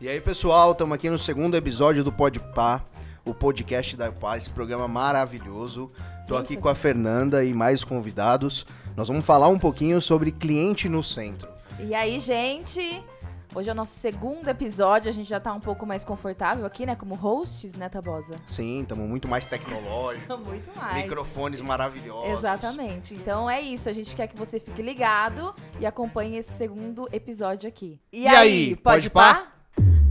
E aí, pessoal, estamos aqui no segundo episódio do Pode Pá, o podcast da Paz, esse programa maravilhoso. Estou aqui com a Fernanda e mais convidados. Nós vamos falar um pouquinho sobre cliente no centro. E aí, gente? Hoje é o nosso segundo episódio, a gente já tá um pouco mais confortável aqui, né? Como hosts, né, Tabosa? Sim, estamos muito mais tecnológicos. muito mais. Microfones maravilhosos. Exatamente. Então é isso, a gente quer que você fique ligado e acompanhe esse segundo episódio aqui. E, e aí, pode pá? pá?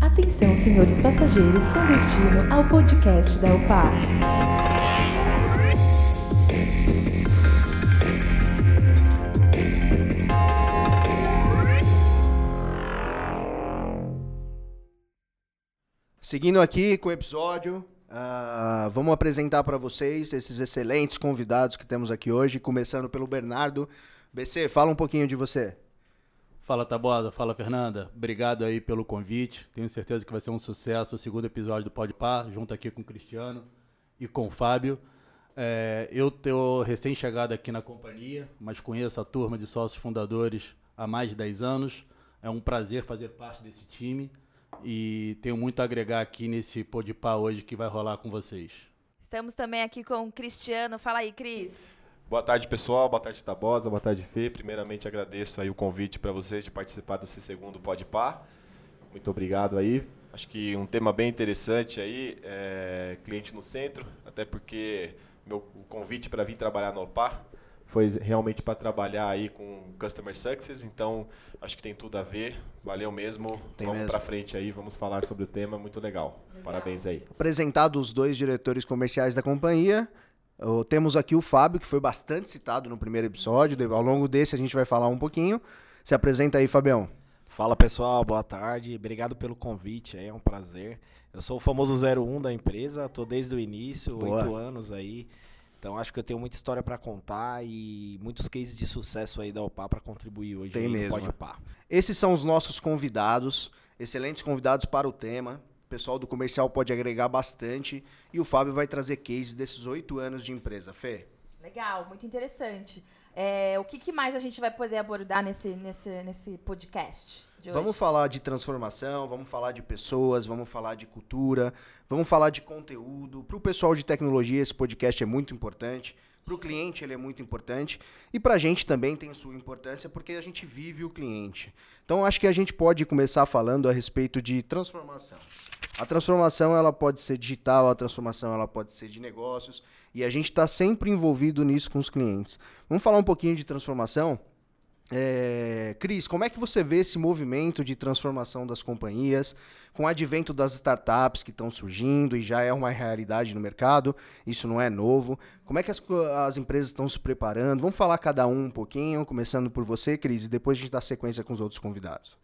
Atenção, senhores passageiros, com destino ao podcast da UPA. Seguindo aqui com o episódio, uh, vamos apresentar para vocês esses excelentes convidados que temos aqui hoje, começando pelo Bernardo. BC, fala um pouquinho de você. Fala Tabosa, fala Fernanda. Obrigado aí pelo convite. Tenho certeza que vai ser um sucesso o segundo episódio do Pode Par, junto aqui com o Cristiano e com o Fábio. É, eu tô recém-chegado aqui na companhia, mas conheço a turma de sócios fundadores há mais de 10 anos. É um prazer fazer parte desse time e tenho muito a agregar aqui nesse Podpah hoje que vai rolar com vocês. Estamos também aqui com o Cristiano. Fala aí, Cris. Boa tarde, pessoal. Boa tarde, Tabosa. Boa tarde, Fê. Primeiramente, agradeço aí o convite para vocês de participar desse segundo Podpah. Muito obrigado aí. Acho que um tema bem interessante aí, é cliente no centro, até porque meu o convite para vir trabalhar no OPA foi realmente para trabalhar aí com Customer Success, então acho que tem tudo a ver. Valeu mesmo. Tem vamos para frente aí, vamos falar sobre o tema, muito legal. legal. Parabéns aí. Apresentado os dois diretores comerciais da companhia, temos aqui o Fábio, que foi bastante citado no primeiro episódio. Ao longo desse a gente vai falar um pouquinho. Se apresenta aí, Fabião. Fala pessoal, boa tarde. Obrigado pelo convite, é um prazer. Eu sou o famoso 01 da empresa, estou desde o início, oito anos aí. Então acho que eu tenho muita história para contar e muitos cases de sucesso aí da OPA para contribuir hoje Tem mesmo. Pode. Esses são os nossos convidados, excelentes convidados para o tema. O pessoal do comercial pode agregar bastante e o Fábio vai trazer cases desses oito anos de empresa. Fê? Legal, muito interessante. É, o que, que, mais a gente vai poder abordar nesse, nesse, nesse podcast? Vamos falar de transformação, vamos falar de pessoas, vamos falar de cultura, vamos falar de conteúdo. Para o pessoal de tecnologia, esse podcast é muito importante. Para o cliente, ele é muito importante. E para a gente também tem sua importância, porque a gente vive o cliente. Então, acho que a gente pode começar falando a respeito de transformação. A transformação ela pode ser digital, a transformação ela pode ser de negócios. E a gente está sempre envolvido nisso com os clientes. Vamos falar um pouquinho de transformação? É, Cris, como é que você vê esse movimento de transformação das companhias, com o advento das startups que estão surgindo e já é uma realidade no mercado, isso não é novo. Como é que as, as empresas estão se preparando? Vamos falar cada um um pouquinho, começando por você, Cris, e depois a gente dá sequência com os outros convidados.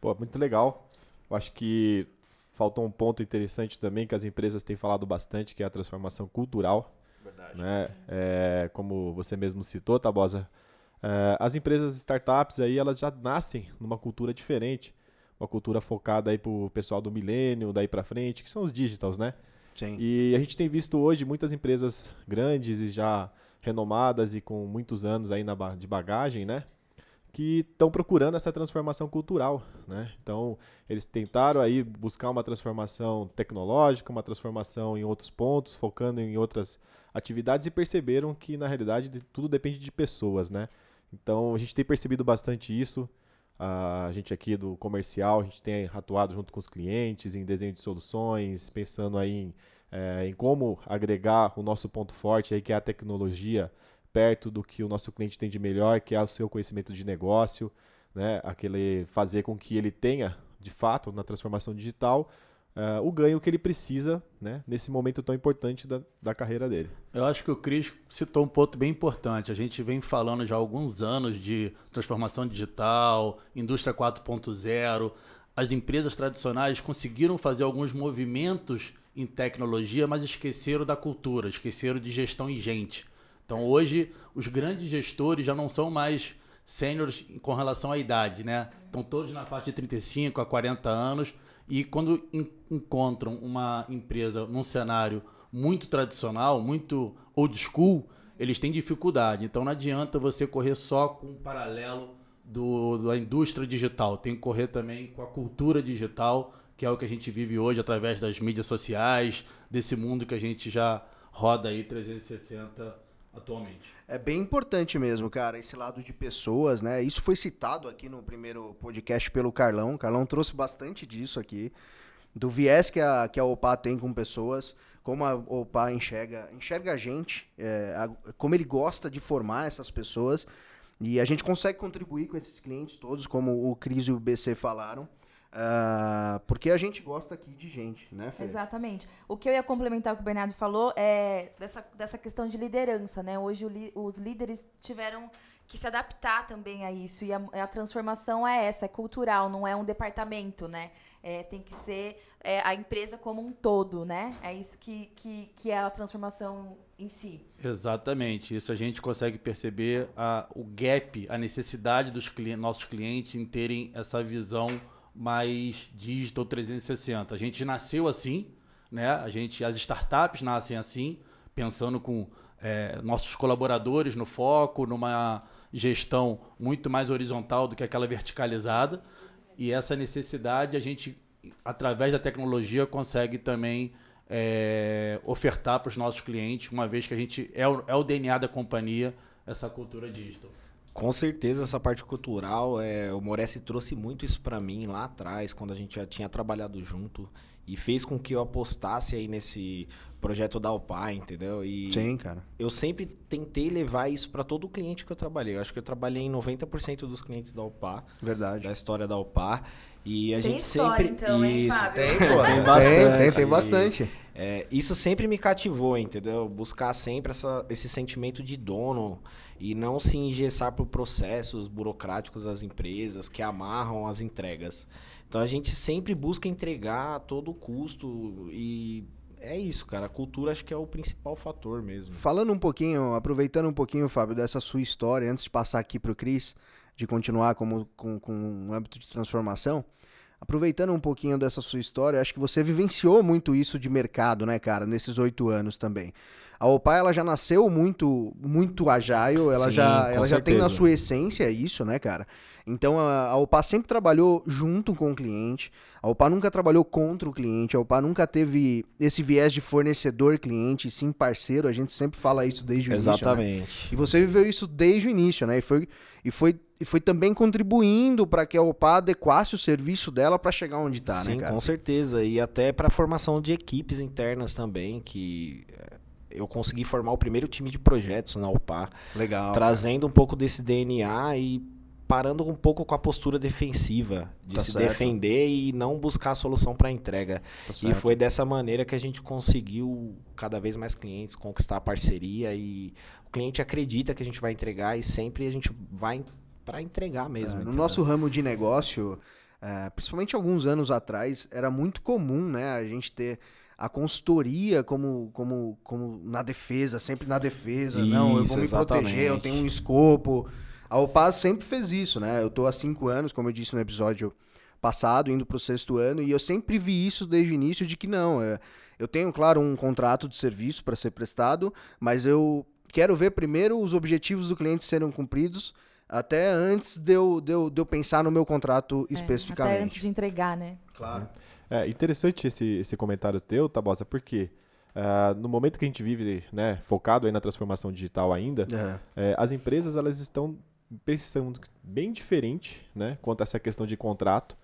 Pô, muito legal. Eu acho que faltou um ponto interessante também que as empresas têm falado bastante, que é a transformação cultural. Verdade. Né? É, como você mesmo citou, Tabosa, é, as empresas startups aí, elas já nascem numa cultura diferente. Uma cultura focada aí pro pessoal do milênio, daí para frente, que são os digitals, né? Sim. E a gente tem visto hoje muitas empresas grandes e já renomadas e com muitos anos aí na, de bagagem, né? Que estão procurando essa transformação cultural, né? Então, eles tentaram aí buscar uma transformação tecnológica, uma transformação em outros pontos, focando em outras atividades e perceberam que na realidade tudo depende de pessoas, né? Então, a gente tem percebido bastante isso. A gente aqui do comercial, a gente tem atuado junto com os clientes em desenho de soluções, pensando aí em, é, em como agregar o nosso ponto forte aí, que é a tecnologia, perto do que o nosso cliente tem de melhor, que é o seu conhecimento de negócio, né? Aquele fazer com que ele tenha, de fato, na transformação digital, uh, o ganho que ele precisa, né? Nesse momento tão importante da, da carreira dele. Eu acho que o Cris citou um ponto bem importante. A gente vem falando já há alguns anos de transformação digital, indústria 4.0. As empresas tradicionais conseguiram fazer alguns movimentos em tecnologia, mas esqueceram da cultura, esqueceram de gestão e gente. Então hoje os grandes gestores já não são mais sêniores com relação à idade, né? Estão todos na faixa de 35 a 40 anos e quando encontram uma empresa num cenário muito tradicional, muito old school, eles têm dificuldade. Então não adianta você correr só com um paralelo do, da indústria digital, tem que correr também com a cultura digital que é o que a gente vive hoje através das mídias sociais, desse mundo que a gente já roda aí 360 atualmente. É bem importante mesmo, cara, esse lado de pessoas, né? Isso foi citado aqui no primeiro podcast pelo Carlão. O Carlão trouxe bastante disso aqui, do viés que a, que a OPA tem com pessoas, como a OPA enxerga, enxerga a gente, é, a, como ele gosta de formar essas pessoas. E a gente consegue contribuir com esses clientes todos, como o Cris e o BC falaram. Uh, porque a gente gosta aqui de gente, né, Fê? Exatamente. O que eu ia complementar o que o Bernardo falou é dessa, dessa questão de liderança, né? Hoje li, os líderes tiveram que se adaptar também a isso. E a, a, transformação é essa, é cultural, não é um departamento, né? É, tem que ser é, a empresa como um todo, né? É isso que, que, que é a transformação em si. Exatamente. Isso a gente consegue perceber a, o gap, a necessidade dos cli nossos clientes em terem essa visão mais digital 360. A gente nasceu assim, né? A gente, as startups nascem assim, pensando com é, nossos colaboradores no foco, numa gestão muito mais horizontal do que aquela verticalizada. E essa necessidade a gente, através da tecnologia, consegue também é, ofertar para os nossos clientes, uma vez que a gente é o, é o DNA da companhia, essa cultura digital. Com certeza essa parte cultural, é, o Moresi trouxe muito isso para mim lá atrás, quando a gente já tinha trabalhado junto e fez com que eu apostasse aí nesse projeto da Alpar, entendeu? E Sim, cara. Eu sempre tentei levar isso para todo cliente que eu trabalhei. Eu acho que eu trabalhei em 90% dos clientes da Alpar. Verdade. Da história da Alpar. E a tem gente história, sempre então, hein, isso Fábio? Tem, pô. tem bastante. Tem, tem, tem bastante. É, isso sempre me cativou, entendeu? Buscar sempre essa, esse sentimento de dono e não se engessar por processos burocráticos das empresas que amarram as entregas. Então a gente sempre busca entregar a todo custo e é isso, cara. A cultura acho que é o principal fator mesmo. Falando um pouquinho, aproveitando um pouquinho, Fábio, dessa sua história, antes de passar aqui para o Cris, de continuar como, com, com um âmbito de transformação, aproveitando um pouquinho dessa sua história, acho que você vivenciou muito isso de mercado, né, cara, nesses oito anos também. A Opa ela já nasceu muito muito agile, ela Sim, já ela já tem na sua essência isso, né, cara? Então a, a Opa sempre trabalhou junto com o cliente. A Opa nunca trabalhou contra o cliente. A Opa nunca teve esse viés de fornecedor cliente, sim parceiro. A gente sempre fala isso desde o início. né? Exatamente. E você viveu isso desde o início, né? E foi, e foi, e foi também contribuindo para que a OPA adequasse o serviço dela para chegar onde está, Sim, né, cara? com certeza. E até para formação de equipes internas também, que é, eu consegui formar o primeiro time de projetos na UPA, Legal. trazendo um pouco desse DNA e parando um pouco com a postura defensiva, de Tá se certo. defender e não buscar a solução para entrega. Tá E foi dessa maneira que a gente conseguiu cada vez mais clientes, conquistar a parceria e o cliente acredita que a gente vai entregar e sempre a gente vai para entregar mesmo. É, no nosso ramo de negócio, é, principalmente alguns anos atrás, era muito comum, né, a gente ter a consultoria como, como, como na defesa, sempre na defesa. não, eu Isso, vou me proteger, eu exatamente. tenho um escopo. A OPA sempre fez isso, né? Eu tô há cinco anos, como eu disse no episódio passado, indo pro sexto ano, e eu sempre vi isso desde o início de que não. é, eu tenho, claro, um contrato de serviço para ser prestado, mas eu quero ver primeiro os objetivos do cliente serem cumpridos até antes de eu, de eu, de eu pensar no meu contrato É, especificamente. Até antes de entregar, né? Claro. É interessante esse, esse comentário teu, Tabosa, porque ah, no momento que a gente vive, né, focado aí na transformação digital ainda, é, as empresas elas estão pensando bem diferente, né, quanto a essa questão de contrato.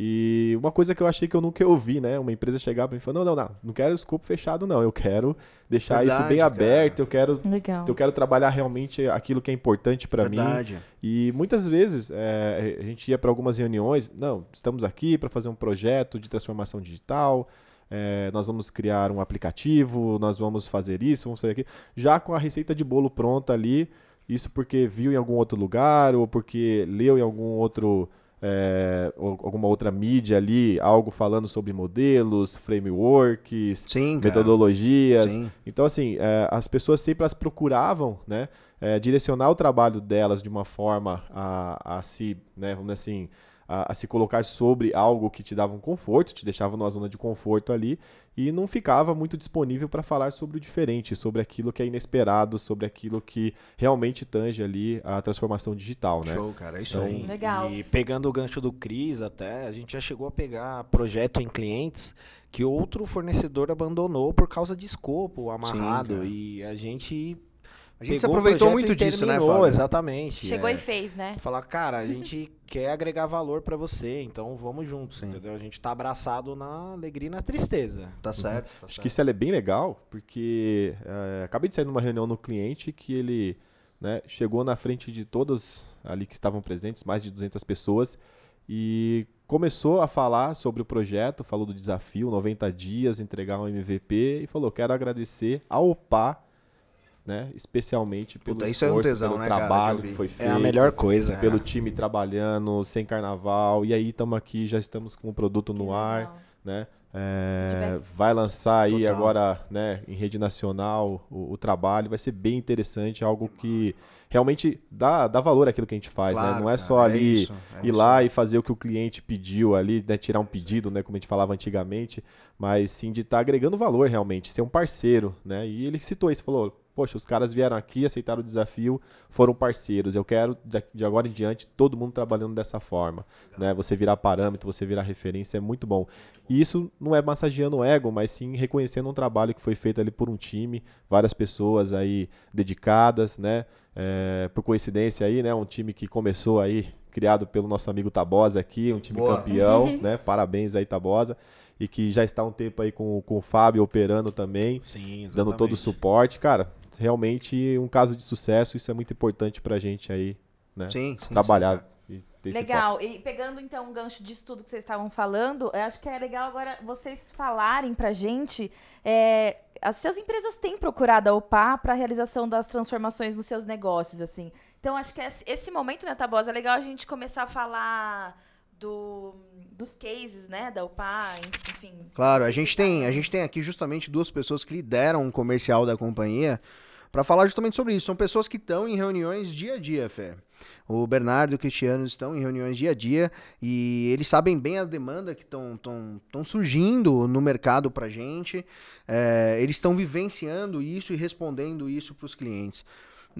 E uma coisa que eu achei que eu nunca ouvi, né, uma empresa chegar para mim e falar, não, não, não, não quero escopo fechado não, eu quero deixar isso Verdade, bem cara. aberto, eu quero Legal. eu quero trabalhar realmente aquilo que é importante para mim. Verdade. E muitas vezes é, a gente ia para algumas reuniões, não, estamos aqui para fazer um projeto de transformação digital, é, nós vamos criar um aplicativo, nós vamos fazer isso, vamos fazer aquilo, já com a receita de bolo pronta ali, isso porque viu em algum outro lugar ou porque leu em algum outro é, alguma outra mídia ali algo falando sobre modelos, frameworks, Sim, metodologias. Sim. Então, assim, é, as pessoas sempre elas procuravam, né, é, direcionar o trabalho delas de uma forma a, a se, né, vamos dizer assim, a, a, se colocar sobre algo que te dava um conforto, te deixava numa zona de conforto ali e não ficava muito disponível para falar sobre o diferente, sobre aquilo que é inesperado, sobre aquilo que realmente tange ali a transformação digital, né? Show, cara, é isso aí. Legal. E pegando o gancho do Cris até, a gente já chegou a pegar projeto em clientes que outro fornecedor abandonou por causa de escopo amarrado Sim, e a gente a gente se aproveitou muito e disso, né, Fábio? Exatamente. Chegou é. e fez, né? Falar, cara, a gente quer agregar valor pra você, então vamos juntos, Sim. entendeu? A gente tá abraçado na alegria e na tristeza. Tá certo. tá Acho certo. que isso é bem legal, porque é, acabei de sair numa reunião no cliente que ele né, chegou na frente de todas ali que estavam presentes, mais de 200 pessoas, e começou a falar sobre o projeto, falou do desafio, 90 dias, entregar um MVP, e falou, quero agradecer ao OPA, né, especialmente pelo Puta, isso é um esforço, tesão, pelo né, cara, trabalho de que ouvir. foi É feito a melhor coisa. pelo time trabalhando, sem carnaval, e aí estamos aqui, já estamos com o produto no Que ar, né? É, vai lançar aí Total. agora, né, em rede nacional o, o trabalho, vai ser bem interessante, algo que realmente dá, dá valor àquilo que a gente faz, né? Claro, Não é cara, só é ali isso, é ir isso. lá e fazer o que o cliente pediu ali, né, tirar um pedido, né, como a gente falava antigamente, mas sim de estar agregando valor realmente, ser um parceiro, né? E ele citou isso, falou, poxa, os caras vieram aqui, aceitaram o desafio, foram parceiros. Eu quero de agora em diante todo mundo trabalhando dessa forma, né? Você virar parâmetro, você virar referência é muito bom. E isso não é massageando o ego, mas sim reconhecendo um trabalho que foi feito ali por um time, várias pessoas aí dedicadas, né? É, por coincidência aí, né? Um time que começou aí, criado pelo nosso amigo Tabosa aqui, um time Boa. campeão, né? Parabéns aí, Tabosa. E que já está há um tempo aí com, com o Fábio operando também, Sim, exatamente. dando todo o suporte. Cara, realmente um caso de sucesso, isso é muito importante pra gente aí, né? Sim, sim, Trabalhar sim, cara. e ter esse foco. Legal. E pegando então um gancho disso tudo que vocês estavam falando, eu acho que é legal agora vocês falarem pra gente é, as- se as empresas têm procurado a OPA para a realização das transformações nos seus negócios, assim. Então, acho que esse- esse momento, né, Tabosa, é legal a gente começar a falar do, dos cases, né, da OPA, enfim. Claro, a gente, tem, a gente tem aqui justamente duas pessoas que lideram um comercial da companhia para falar justamente sobre isso. São pessoas que estão em reuniões dia a dia, Fê. O Bernardo e o Cristiano estão em reuniões dia a dia e eles sabem bem a demanda que estão surgindo no mercado para gente. É, eles estão vivenciando isso e respondendo isso para os clientes.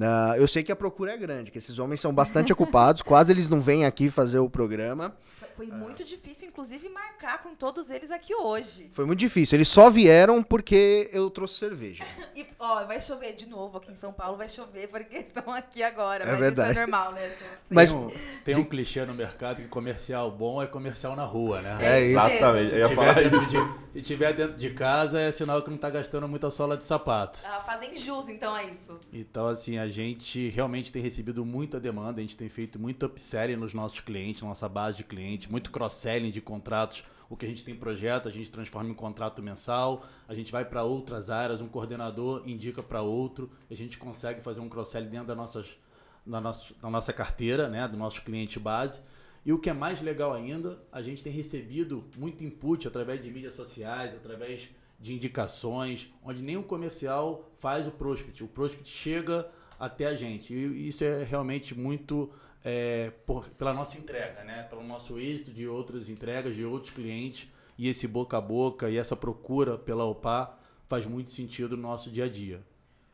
Ah, eu sei que a procura é grande, que esses homens são bastante ocupados, quase eles não vêm aqui fazer o programa. Foi- muito difícil, inclusive, marcar com todos eles aqui hoje. Foi muito difícil. Eles só vieram porque eu trouxe cerveja. E, ó, vai chover de novo aqui em São Paulo, vai chover porque estão aqui agora. É mas verdade. isso é normal, né, gente? Mas- Tem um, tem um clichê no mercado que comercial bom é comercial na rua, né? É isso. Exatamente, Se tiver, de, se tiver dentro de casa, é sinal que não tá gastando muita sola de sapato. Ah, fazem jus, então, é isso. Então, assim, a gente realmente tem recebido muita demanda, a gente tem feito muito upselling nos nossos clientes, nossa base de clientes, muito cross-selling de contratos. O que a gente tem projeto, a gente transforma em contrato mensal, a gente vai para outras áreas, um coordenador indica para outro, a gente consegue fazer um cross-selling dentro da, nossas, da, nossa, da nossa carteira, né, do nosso cliente base. E o que é mais legal ainda, a gente tem recebido muito input através de mídias sociais, através de indicações, onde nem o comercial faz o prospect. O prospect chega até a gente. E isso é realmente muito é, por- pela nossa entrega, né? pelo nosso êxito de outras entregas, de outros clientes. E esse boca a boca e essa procura pela OPA faz muito sentido no nosso dia a dia.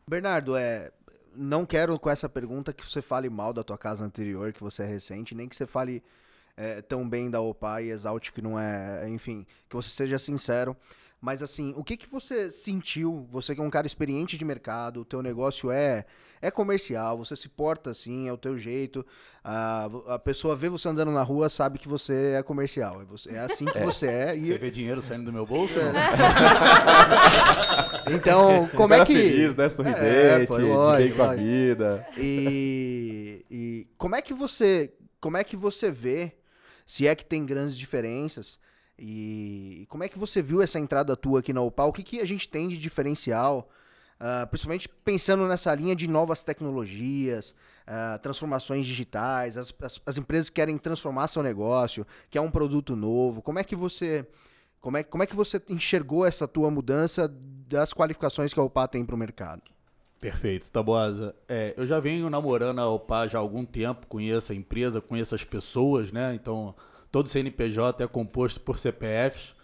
Bernardo, é, não quero com essa pergunta que você fale mal da tua casa anterior, que você é recente, nem que você fale é, tão bem da OPA e exalte que não é, enfim, que você seja sincero. Mas assim, o que que você sentiu? Você que é um cara experiente de mercado, o teu negócio é é comercial, você se porta assim, é o teu jeito. A, a pessoa vê você andando na rua, sabe que você é comercial. É, você- é assim que você é. E, Você vê dinheiro saindo do meu bolso? então, como é que feliz, né? Sorridente, É, pô, de bem com a vida. E, e como é que você como é que você vê se é que tem grandes diferenças e como é que você viu essa entrada tua aqui na Opal? O que, que a gente tem de diferencial, ah, principalmente pensando nessa linha de novas tecnologias, ah, transformações digitais, as, as, as empresas querem transformar seu negócio, quer um produto novo. Como é que você como é, como é que você enxergou essa tua mudança das qualificações que a Opal tem para o mercado? Perfeito, Tabosa. É, eu já venho namorando a OPA já há algum tempo, conheço a empresa, conheço as pessoas, né? Então, todo CNPJ é composto por CPFs,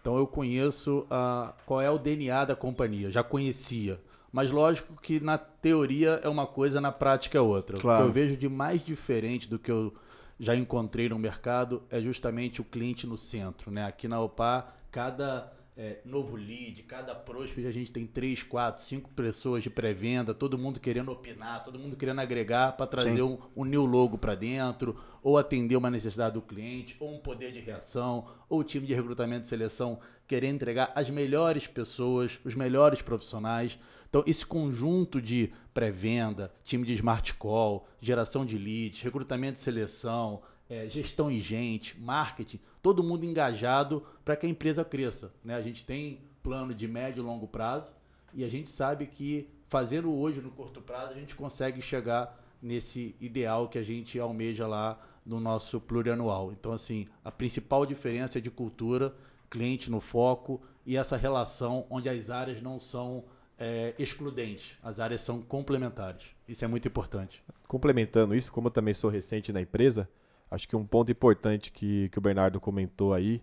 então eu conheço a, qual é o DNA da companhia, já conhecia. Mas lógico que na teoria é uma coisa, na prática é outra. Claro. O que eu vejo de mais diferente do que eu já encontrei no mercado é justamente o cliente no centro. Né? Aqui na OPA, cada é, novo lead, cada prospect, a gente tem três, quatro, cinco pessoas de pré-venda, todo mundo querendo opinar, todo mundo querendo agregar para trazer um, um, new logo para dentro, ou atender uma necessidade do cliente, ou um poder de reação, ou o time de recrutamento e seleção querer entregar as melhores pessoas, os melhores profissionais. Então, esse conjunto de pré-venda, time de smart call, geração de leads, recrutamento e seleção, é, gestão e gente, marketing, todo mundo engajado para que a empresa cresça. Né? A gente tem plano de médio e longo prazo e a gente sabe que fazendo hoje no curto prazo a gente consegue chegar nesse ideal que a gente almeja lá no nosso plurianual. Então, assim, a principal diferença é de cultura, cliente no foco e essa relação onde as áreas não são é, excludentes, as áreas são complementares. Isso é muito importante. Complementando isso, como eu também sou recente na empresa, Acho que um ponto importante que, que o Bernardo comentou aí,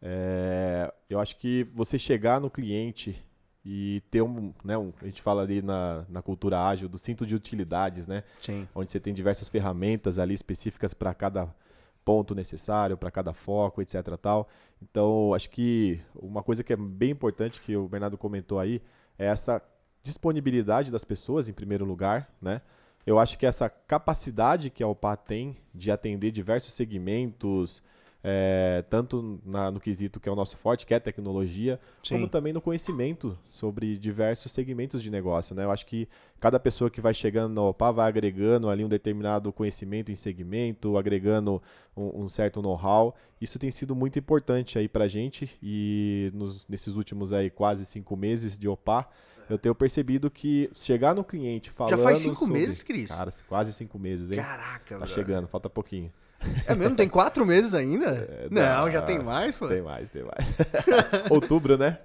é, eu acho que você chegar no cliente e ter um, né, um, a gente fala ali na, na cultura ágil do cinto de utilidades, né? Sim. Onde você tem diversas ferramentas ali específicas para cada ponto necessário, para cada foco, etc. Tal. Então, acho que uma coisa que é bem importante que o Bernardo comentou aí é essa disponibilidade das pessoas, em primeiro lugar, né? Eu acho que essa capacidade que a OPA tem de atender diversos segmentos, é, tanto na, no quesito que é o nosso forte, que é tecnologia, Sim. como também no conhecimento sobre diversos segmentos de negócio. Né? Eu acho que cada pessoa que vai chegando na OPA vai agregando ali um determinado conhecimento em segmento, agregando um, um certo know-how. Isso tem sido muito importante aí para a gente e nos, nesses últimos aí quase cinco meses de OPA, eu tenho percebido que chegar no cliente falando. Já faz cinco sobre... meses, Cris? Cara, quase cinco meses, hein? Caraca, Tá chegando, falta pouquinho. É mesmo? Tem quatro meses ainda? É, não, não, já tem mais, pô? Tem mais, tem mais. Outubro, né?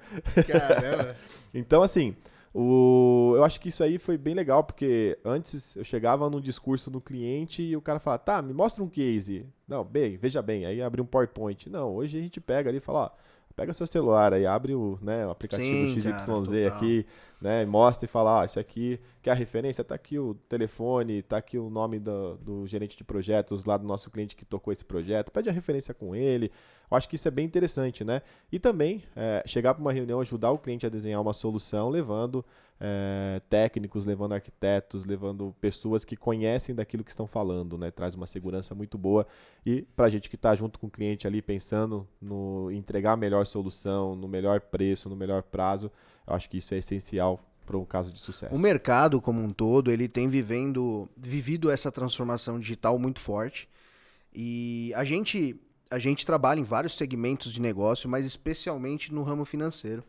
Caramba. então, assim, o... eu acho que isso aí foi bem legal, porque antes eu chegava num discurso no cliente e o cara falava, tá, me mostra um case. Não, bem, veja bem, aí abre um PowerPoint. Não, hoje a gente pega ali e fala, ó, pega seu celular aí, abre o, né, o aplicativo Sim, XYZ cara, aqui, né, mostra e fala, ah, isso aqui, quer a referência? Tá aqui o telefone, tá aqui o nome do, do gerente de projetos lá do nosso cliente que tocou esse projeto, pede a referência com ele. Eu acho que isso é bem interessante, né? E também é, chegar para uma reunião, ajudar o cliente a desenhar uma solução, levando é, técnicos, levando arquitetos, levando pessoas que conhecem daquilo que estão falando, né? Traz uma segurança muito boa e para a gente que está junto com o cliente ali pensando no entregar a melhor solução, no melhor preço, no melhor prazo, eu acho que isso é essencial para um caso de sucesso. O mercado como um todo ele tem vivendo, vivido essa transformação digital muito forte e a gente a gente trabalha em vários segmentos de negócio, mas especialmente no ramo financeiro.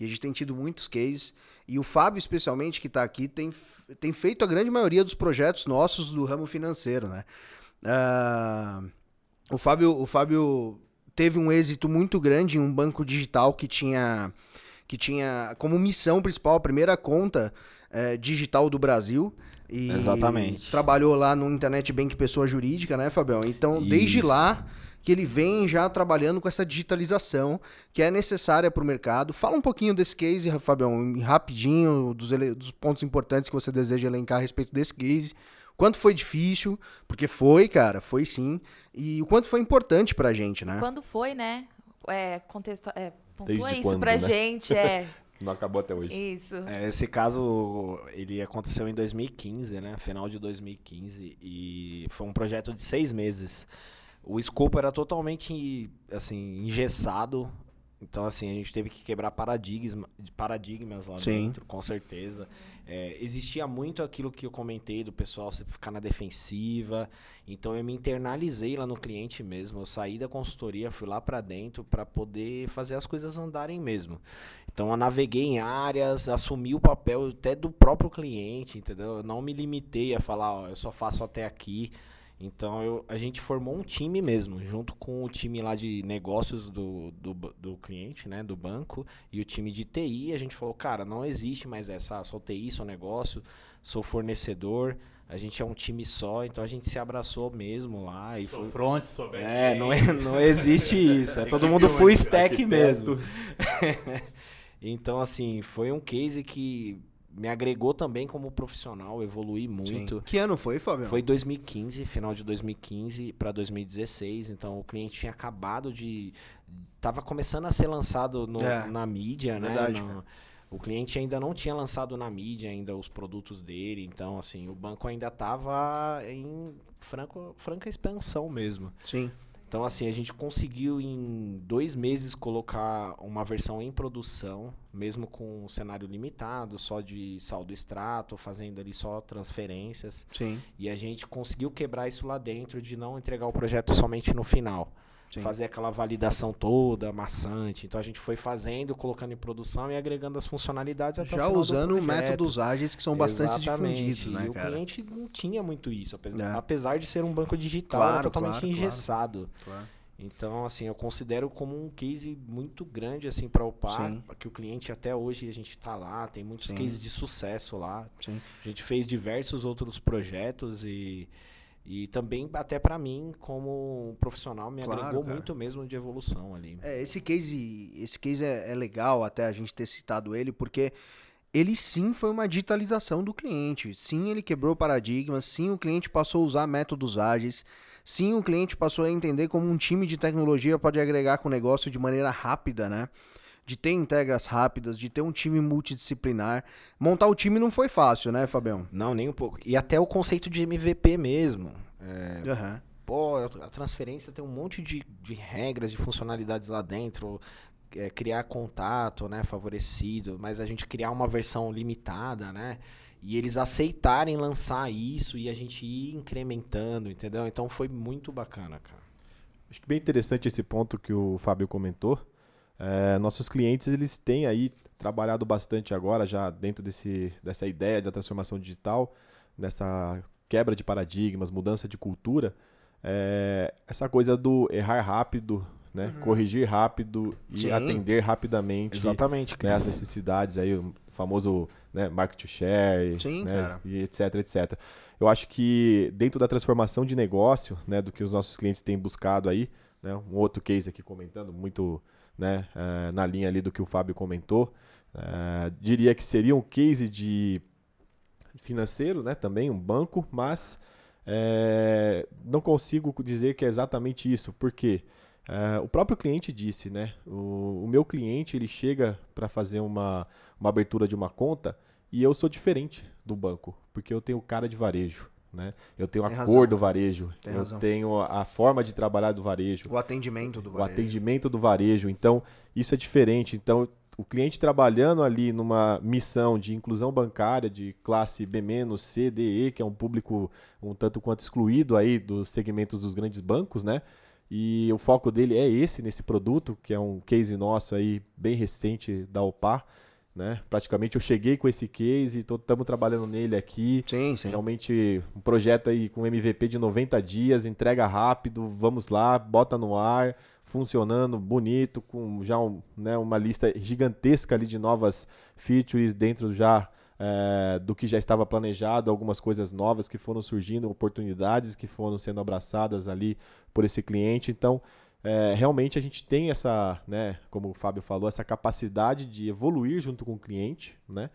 E a gente tem tido muitos cases. E o Fábio, especialmente, que está aqui, tem, tem feito a grande maioria dos projetos nossos do ramo financeiro, né? Uh, o, Fábio, o Fábio teve um êxito muito grande em um banco digital que tinha, que tinha como missão principal a primeira conta é, digital do Brasil. E Exatamente. Trabalhou lá no Internet Bank Pessoa Jurídica, né, Fabião? Então, Isso. desde lá que ele vem já trabalhando com essa digitalização que é necessária para o mercado. Fala um pouquinho desse case, Fabião, rapidinho, dos, dos pontos importantes que você deseja elencar a respeito desse case. Quanto foi difícil, porque foi, cara, foi sim. E o quanto foi importante pra gente, né? Quando foi, né? É, contexto, é, Desde isso quando, pra né? gente, é. Não acabou até hoje. Isso. É, esse caso, ele aconteceu em 2015, né? Final de 2015. E foi um projeto de seis meses o escopo era totalmente assim engessado. Então, assim, a gente teve que quebrar paradigmas, paradigmas lá Sim. dentro, com certeza. É, existia muito aquilo que eu comentei do pessoal ficar na defensiva. Então, eu me internalizei lá no cliente mesmo. Eu saí da consultoria, fui lá para dentro para poder fazer as coisas andarem mesmo. Então, eu naveguei em áreas, assumi o papel até do próprio cliente, entendeu? Eu não me limitei a falar, ó, eu só faço até aqui. Então eu, a gente formou um time mesmo, junto com o time lá de negócios do, do, do, cliente, né, do banco, e o time de TI. A gente falou, cara, não existe mais essa, ah, sou TI, sou negócio, sou fornecedor. A gente é um time só, então a gente se abraçou mesmo lá. E sou foi... front, sou back É, não, é, não existe isso. É todo mundo full stack mesmo. então, assim, foi um case que me agregou também como profissional, evolui muito. Sim. Que ano foi, Fábio? Foi 2015, final de 2015 para 2016. Então o cliente tinha acabado de. Tava começando a ser lançado no, é, na mídia, né? verdade, né? No, o cliente ainda não tinha lançado na mídia ainda os produtos dele, então assim, o banco ainda estava em franco, franca expansão mesmo. Sim. Então, assim, a gente conseguiu em dois meses colocar uma versão em produção, mesmo com um cenário limitado, só de saldo extrato, fazendo ali só transferências. Sim. E a gente conseguiu quebrar isso lá dentro de não entregar o projeto somente no final. Sim. fazer aquela validação toda, maçante. Então a gente foi fazendo, colocando em produção e agregando as funcionalidades até Já o final usando métodos ágeis que são bastante Exatamente. difundidos, né, e cara? o cliente não tinha muito isso, apesar, é. apesar de ser um banco digital, claro, era totalmente claro, engessado. Claro. Então, assim, eu considero como um case muito grande assim para o PAR, que o cliente até hoje a gente está lá, tem muitos Sim. cases de sucesso lá. Sim. A gente fez diversos outros projetos e e também, até para mim, como profissional, me claro, agregou cara. muito mesmo de evolução ali. É, esse case, esse case é, é, legal até a gente ter citado ele, porque ele sim foi uma digitalização do cliente. Sim, ele quebrou paradigmas. Sim, o cliente passou a usar métodos ágeis. Sim, o cliente passou a entender como um time de tecnologia pode agregar com o negócio de maneira rápida, né? De ter entregas rápidas, de ter um time multidisciplinar. Montar o time não foi fácil, né, Fabião? Não, nem um pouco. E até o conceito de MVP mesmo. É, uhum. Pô, a transferência tem um monte de, de regras, de funcionalidades lá dentro. É, criar contato, né, favorecido, mas a gente criar uma versão limitada, né? E eles aceitarem lançar isso e a gente ir incrementando, entendeu? Então foi muito bacana, cara. Acho que bem interessante esse ponto que o Fábio comentou é, nossos clientes eles têm aí trabalhado bastante agora já dentro desse, dessa ideia da transformação digital, dessa quebra de paradigmas, mudança de cultura, é, essa coisa do errar rápido, né? Uhum. corrigir rápido e Sim. atender rapidamente Exatamente, né, as necessidades aí, o famoso né, market share, Sim, né, e etc, etc. Eu acho que dentro da transformação de negócio, né, do que os nossos clientes têm buscado aí, né, um outro case aqui comentando muito né, uh, na linha ali do que o Fábio comentou. Uh, diria que seria um case de financeiro, né, também um banco, mas é, não consigo dizer que é exatamente isso, porque o próprio cliente disse, né, o, o meu cliente ele chega para fazer uma, uma abertura de uma conta e eu sou diferente do banco, porque eu tenho cara de varejo. Né? Eu tenho a Tem cor do varejo, Tem eu razão. tenho a forma de trabalhar do varejo, o atendimento do varejo. O atendimento do varejo. Então, isso é diferente. Então, o cliente trabalhando ali numa missão de inclusão bancária de classe B-, C, D, E, que é um público um tanto quanto excluído aí dos segmentos dos grandes bancos, né? E o foco dele é esse nesse produto, que é um case nosso aí bem recente da OPA. Né? Praticamente eu cheguei com esse case, estamos trabalhando nele aqui. Sim, sim. Realmente um projeto aí com MVP de 90 dias, entrega rápido, vamos lá, bota no ar, funcionando, bonito, com já um, né, uma lista gigantesca ali de novas features dentro já é, do que já estava planejado, algumas coisas novas que foram surgindo, oportunidades que foram sendo abraçadas ali por esse cliente. Então, é, realmente a gente tem essa, né, como o Fábio falou, essa capacidade de evoluir junto com o cliente, né?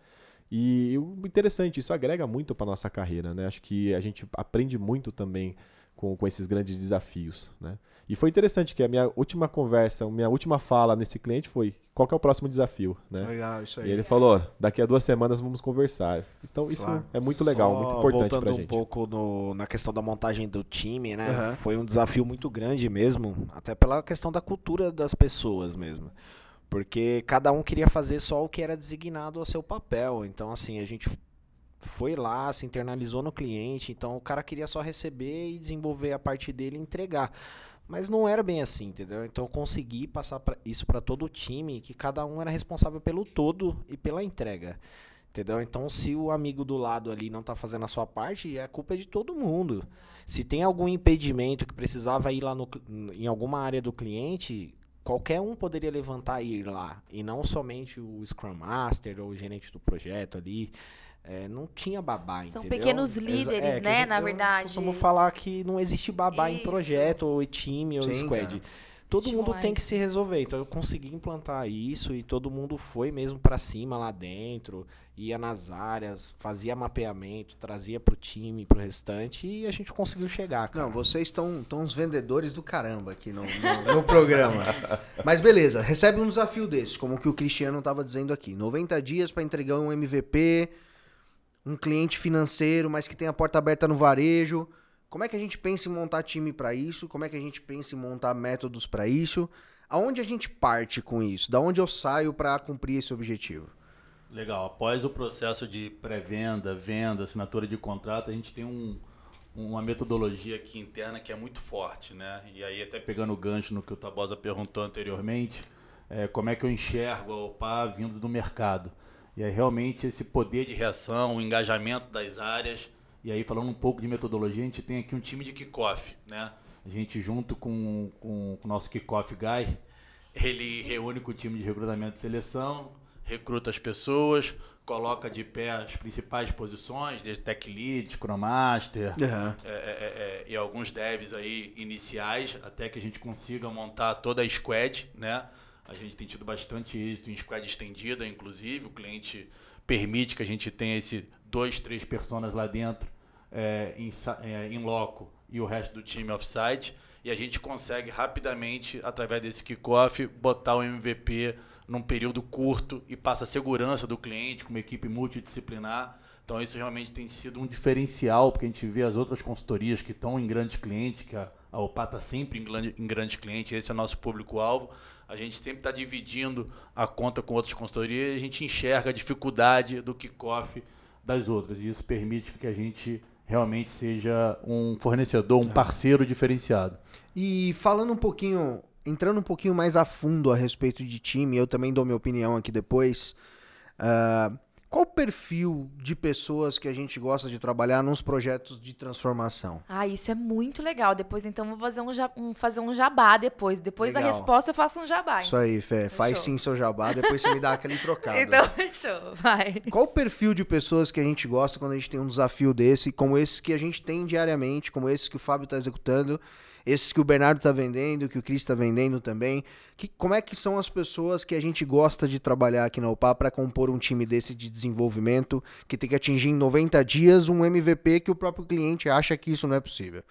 E o interessante, isso agrega muito para nossa carreira, né? Acho que a gente aprende muito também com, com esses grandes desafios, né? E foi interessante que a minha última conversa, a minha última fala nesse cliente foi qual é o próximo desafio, né? Legal, isso aí. E ele falou, daqui a duas semanas vamos conversar. Então isso claro. é muito legal, Só muito importante pra gente. Voltando um pouco no, na questão da montagem do time, né? Uhum. Foi um desafio muito grande mesmo, até pela questão da cultura das pessoas mesmo. Porque cada um queria fazer só o que era designado ao seu papel. Então, assim, a gente foi lá, se internalizou no cliente. Então, o cara queria só receber e desenvolver a parte dele e entregar. Mas não era bem assim, entendeu? Então eu consegui passar pra, isso para todo o time, que cada um era responsável pelo todo e pela entrega. Entendeu? Então, se o amigo do lado ali não tá fazendo a sua parte, a culpa é de todo mundo. Se tem algum impedimento que precisava ir lá no, em alguma área do cliente, qualquer um poderia levantar e ir lá. E não somente o Scrum Master ou o gerente do projeto ali. É, não tinha babá, São entendeu? pequenos líderes, é, né, gente, na eu verdade. costumo falar que não existe babá em Isso. projeto, ou em time, ou Sim, squad. Todo mundo tem que se resolver. Então eu consegui implantar isso e todo mundo foi mesmo pra cima lá dentro, ia nas áreas, fazia mapeamento, trazia pro time, pro restante e a gente conseguiu chegar, cara. Não, vocês estão estão uns vendedores do caramba aqui no, no- no programa. Mas beleza, recebe um desafio desse, como que o Cristiano estava dizendo aqui. 90 dias para entregar um MVP, um cliente financeiro, mas que tem a porta aberta no varejo. Como é que a gente pensa em montar time para isso? Como é que a gente pensa em montar métodos para isso? Aonde a gente parte com isso? Da onde eu saio para cumprir esse objetivo? Legal. Após o processo de pré-venda, venda, assinatura de contrato, a gente tem um- uma metodologia aqui interna que é muito forte, né? E aí, até pegando o gancho no que o Tabosa perguntou anteriormente, é, como é que eu enxergo a OPA vindo do mercado? E aí, realmente, esse poder de reação, o engajamento das áreas. E aí, falando um pouco de metodologia, a gente tem aqui um time de kickoff, né? A gente, junto com, com, com o nosso kickoff guy, ele reúne com o time de recrutamento e seleção, recruta as pessoas, coloca de pé as principais posições, desde Tech Lead, Scrum Master, Aham. é, é, é, e alguns devs aí iniciais, até que a gente consiga montar toda a squad, né? A gente tem tido bastante êxito em squad estendida, inclusive, o cliente permite que a gente tenha esse dois, três personas lá dentro é, em, é, loco e o resto do time offsite, e a gente consegue rapidamente, através desse kickoff, botar o MVP num período curto e passa a segurança do cliente com uma equipe multidisciplinar. Então isso realmente tem sido um diferencial, porque a gente vê as outras consultorias que estão em grandes clientes, que a, a OPA está sempre em, grande, em grandes clientes, esse é o nosso público-alvo. A gente sempre está dividindo a conta com outras consultorias e a gente enxerga a dificuldade do kickoff das outras. E isso permite que a gente realmente seja um fornecedor, um parceiro diferenciado. E falando um pouquinho, entrando um pouquinho mais a fundo a respeito de time, eu também dou minha opinião aqui depois. ah, qual o perfil de pessoas que a gente gosta de trabalhar nos projetos de transformação? Ah, isso é muito legal. Depois, então, vou fazer um, um- fazer um jabá depois. Depois da Legal. resposta, eu faço um jabá. Isso aí, Fé. Faz Fechou. sim seu jabá, depois você me dá aquele trocado. Então, fechou. Vai. Qual o perfil de pessoas que a gente gosta quando a gente tem um desafio desse, como esse que a gente tem diariamente, como esse que o Fábio está executando, esses que o Bernardo está vendendo, que o Cris está vendendo também? Que, como é que são as pessoas que a gente gosta de trabalhar aqui na UPA para compor um time desse de desenvolvimento, que tem que atingir em 90 dias um MVP que o próprio cliente acha que isso não é possível?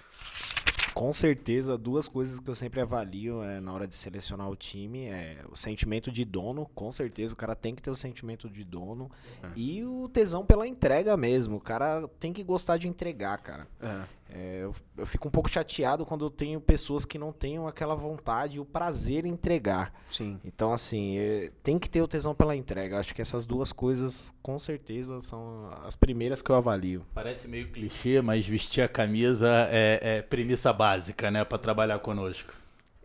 Com certeza, duas coisas que eu sempre avalio é, na hora de selecionar o time é o sentimento de dono, com certeza o cara tem que ter o sentimento de dono e o tesão pela entrega mesmo. O cara tem que gostar de entregar, cara. É, eu, eu fico um pouco chateado quando eu tenho pessoas que não tenham aquela vontade e o prazer em entregar. Sim. Então, assim, é, tem que ter o tesão pela entrega. Acho que essas duas coisas, com certeza, são as primeiras que eu avalio. Parece meio clichê, mas vestir a camisa é, é premissa básica, né, para trabalhar conosco.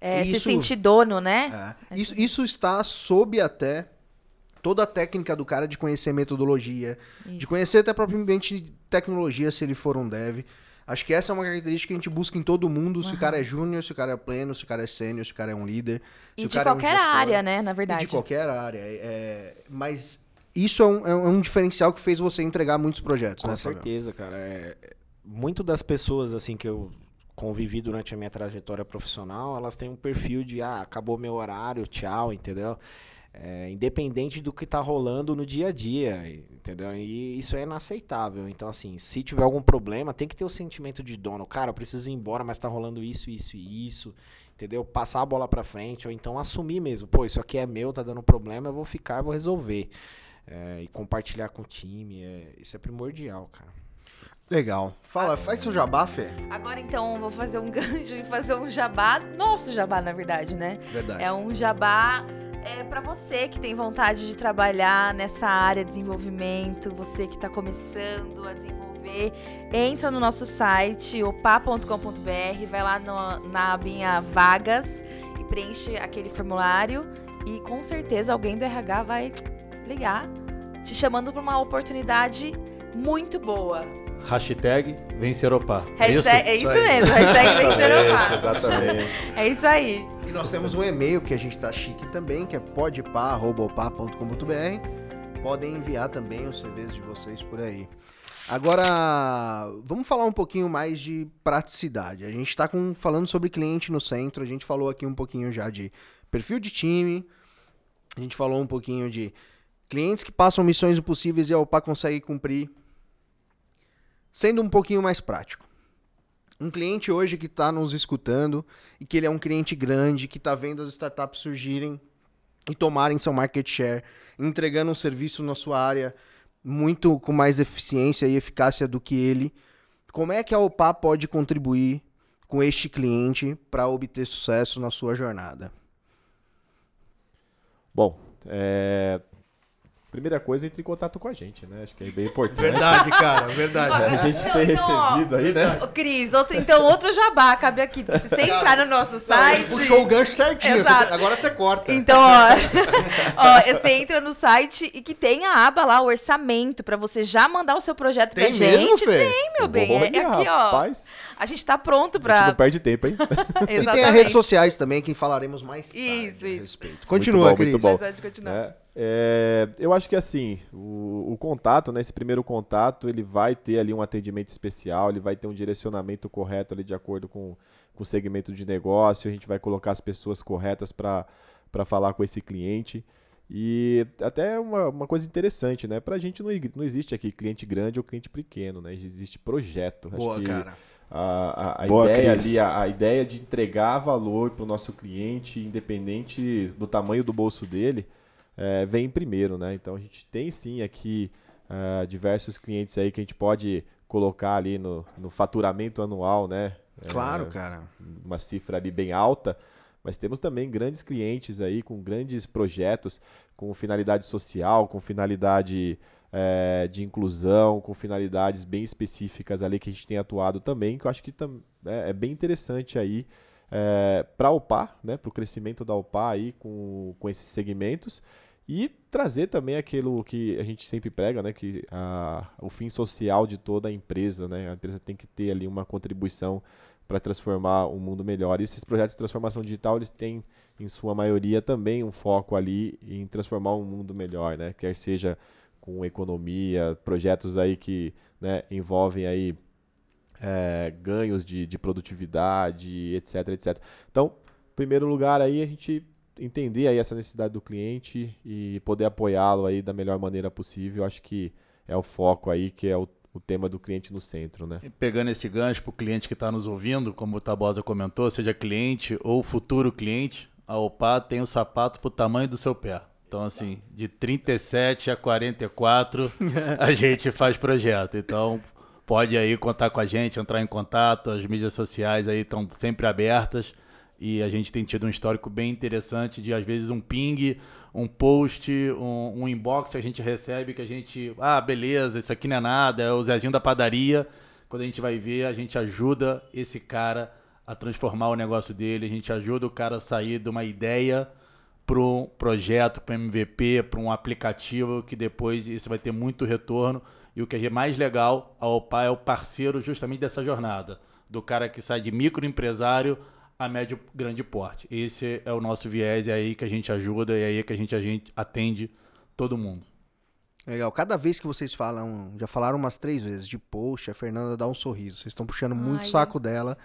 É, se Isso- sentir dono, né? É. Isso, isso está sob até toda a técnica do cara de conhecer metodologia, de Isso. conhecer até propriamente tecnologia, se ele for um dev. Acho que essa é uma característica que a gente busca em todo mundo, se o cara é júnior, se o cara é pleno, se o cara é sênior, se o cara é um líder. se E o de cara é um qualquer gestor. área, né? Na E verdade. de qualquer área. é- é- mas isso é um, é um diferencial que fez você entregar muitos projetos, Com né, Fabião? certeza, cara. É, é, muito das pessoas assim que eu convivi durante a minha trajetória profissional, elas têm um perfil de ah, acabou meu horário, tchau, entendeu? É, independente do que tá rolando no dia a dia, entendeu? E isso é inaceitável. Então, assim, se tiver algum problema, tem que ter o sentimento de dono. Cara, eu preciso ir embora, mas tá rolando isso, isso e isso, entendeu? Passar a bola pra frente, ou então assumir mesmo. Pô, isso aqui é meu, tá dando problema, eu vou ficar, eu vou resolver. É, e compartilhar com o time, é, isso é primordial, cara. Legal. Fala, faz seu jabá, Fê. Agora, então, vou fazer um gancho e fazer um jabá. Nosso jabá, na verdade, né? Verdade. É um jabá é, para você que tem vontade de trabalhar nessa área de desenvolvimento, você que está começando a desenvolver, entra no nosso site, opa.com.br, vai lá no- na abinha vagas e preenche aquele formulário e com certeza alguém do RH vai ligar, te chamando para uma oportunidade muito boa. Hashtag Venceropá. É isso, é isso mesmo, hashtag Venceropá. Exatamente. É isso aí. E nós temos um e-mail que a gente tá chique também, que é podpá.com.br. Podem enviar também os CVs de vocês por aí. Agora, vamos falar um pouquinho mais de praticidade. A gente está falando sobre cliente no centro, a gente falou aqui um pouquinho já de perfil de time, a gente falou um pouquinho de clientes que passam missões impossíveis e a OPA consegue cumprir. Sendo um pouquinho mais prático. Um cliente hoje que está nos escutando e que ele é um cliente grande, que está vendo as startups surgirem e tomarem seu market share, entregando um serviço na sua área muito com mais eficiência e eficácia do que ele. Como é que a OPA pode contribuir com este cliente para obter sucesso na sua jornada? Bom, é, Primeira coisa, entre em contato com a gente, né? Acho que é bem importante. Verdade, cara, verdade. a gente então, tem então, recebido aí, né? Cris, outro, então outro jabá cabe aqui. Se você entrar no nosso site. Puxou o gancho certinho. Exato. agora você corta. Então, ó, ó, você entra no site e que tem a aba lá, o orçamento, pra você já mandar o seu projeto tem pra mesmo, gente. Fê? Tem, meu bem. É, é aqui, ó. Rapaz. A gente tá pronto pra. A gente não perde tempo, hein? e tem as redes sociais também, que falaremos mais tarde isso, isso. respeito. Continua, muito bom, Cris. Muito bom. É, é, eu acho que assim, o, o, contato, né, esse primeiro contato, ele vai ter ali um atendimento especial, ele vai ter um direcionamento correto ali de acordo com, com o segmento de negócio, a gente vai colocar as pessoas corretas para falar com esse cliente. E até uma, uma coisa interessante, né? Pra gente não, não existe aqui cliente grande ou cliente pequeno, né? Existe projeto. Boa, acho que cara a, a, a ideia ali, a, a, ideia de entregar valor para o nosso cliente, independente do tamanho do bolso dele, é, vem primeiro, né? Então a gente tem sim aqui uh, diversos clientes aí que a gente pode colocar ali no, no faturamento anual, né? Claro, é, cara. Uma cifra ali bem alta. Mas temos também grandes clientes aí com grandes projetos, com finalidade social, com finalidade é, de inclusão, com finalidades bem específicas ali que a gente tem atuado também, que eu acho que é, é bem interessante aí é, para a UPA, né, para o crescimento da UPA aí com, com esses segmentos e trazer também aquilo que a gente sempre prega, né, que a, o fim social de toda a empresa, né, a empresa tem que ter ali uma contribuição para transformar o um mundo melhor. E esses projetos de transformação digital, eles têm, em sua maioria, também um foco ali em transformar um mundo melhor, né, quer seja com economia, projetos aí que né, envolvem aí é, ganhos de, de produtividade, etc, etc. Então, em primeiro lugar aí a gente entender aí essa necessidade do cliente e poder apoiá-lo aí da melhor maneira possível. Acho que é o foco aí, que é o, o tema do cliente no centro, né? E pegando esse gancho para o cliente que está nos ouvindo, como o Tabosa comentou, seja cliente ou futuro cliente, a OPA tem o sapato para o tamanho do seu pé. Então, assim, de 37 a 44, a gente faz projeto. Então, pode aí contar com a gente, entrar em contato. As mídias sociais aí estão sempre abertas. E a gente tem tido um histórico bem interessante de, às vezes, um ping, um post, um, um inbox que a gente recebe que a gente... Ah, beleza, isso aqui não é nada, é o Zezinho da padaria. Quando a gente vai ver, a gente ajuda esse cara a transformar o negócio dele. A gente ajuda o cara a sair de uma ideia para um projeto, para um MVP, para um aplicativo, que depois isso vai ter muito retorno. E o que é mais legal, a OPA é o parceiro justamente dessa jornada, do cara que sai de microempresário a médio grande porte. Esse é o nosso viés, é aí que a gente ajuda e é aí que a gente, a gente atende todo mundo. Legal. Cada vez que vocês falam, já falaram umas três vezes de post, a Fernanda dá um sorriso. Vocês estão puxando muito o saco dela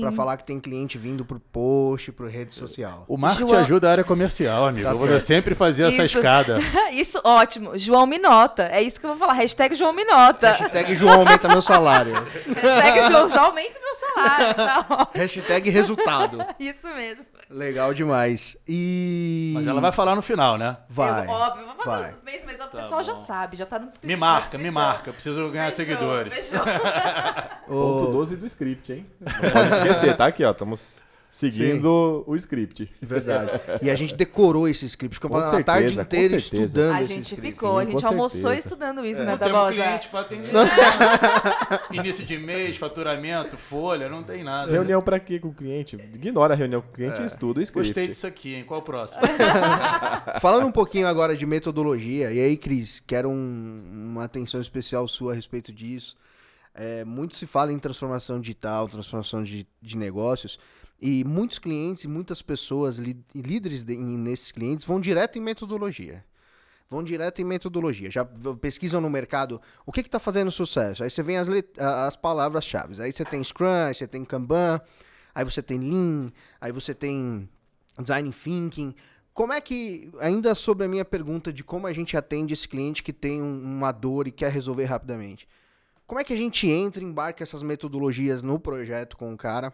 para falar que tem cliente vindo pro post, pro rede social. O marketing João... ajuda a área comercial, amigo. Tá eu vou sempre fazer essa escada. isso, ótimo. João Minota. É isso que eu vou falar. Hashtag João Minota. Hashtag João aumenta meu salário. Hashtag João já aumenta meu salário. Tá Hashtag resultado. isso mesmo. Legal demais. E. Mas ela vai falar no final, né? Vai. Eu, óbvio, vou fazer vai. um suspense, mas o tá pessoal bom. já sabe, já tá no script. Me marca, me marca. Preciso ganhar fechou, seguidores. Fechou. Ponto 12 do script, hein? Não pode esquecer, tá aqui, ó. Estamos seguindo Sim. o script. Verdade. E a gente decorou esse script. Ficou a tarde inteira estudando A gente ficou, a gente almoçou estudando isso, é. né, Não temos cliente pra atender. Início de mês, faturamento, folha, não tem nada. Reunião pra quê com o cliente? Ignora a reunião com o cliente é. e estuda o script. Gostei disso aqui, hein? Qual o próximo? Falando um pouquinho agora de metodologia, e aí, Cris, quero um, uma atenção especial sua a respeito disso. É, muito se fala em transformação digital, transformação de, de negócios, e muitos clientes e muitas pessoas, líderes de, nesses clientes, vão direto em metodologia. Vão direto em metodologia. Já pesquisam no mercado o que está fazendo sucesso. Aí você vem as, as palavras-chave. Aí você tem Scrum, aí você tem Kanban, aí você tem Lean, aí você tem Design Thinking. Como é que, ainda sobre a minha pergunta de como a gente atende esse cliente que tem um, uma dor e quer resolver rapidamente, como é que a gente entra, embarca essas metodologias no projeto com o cara?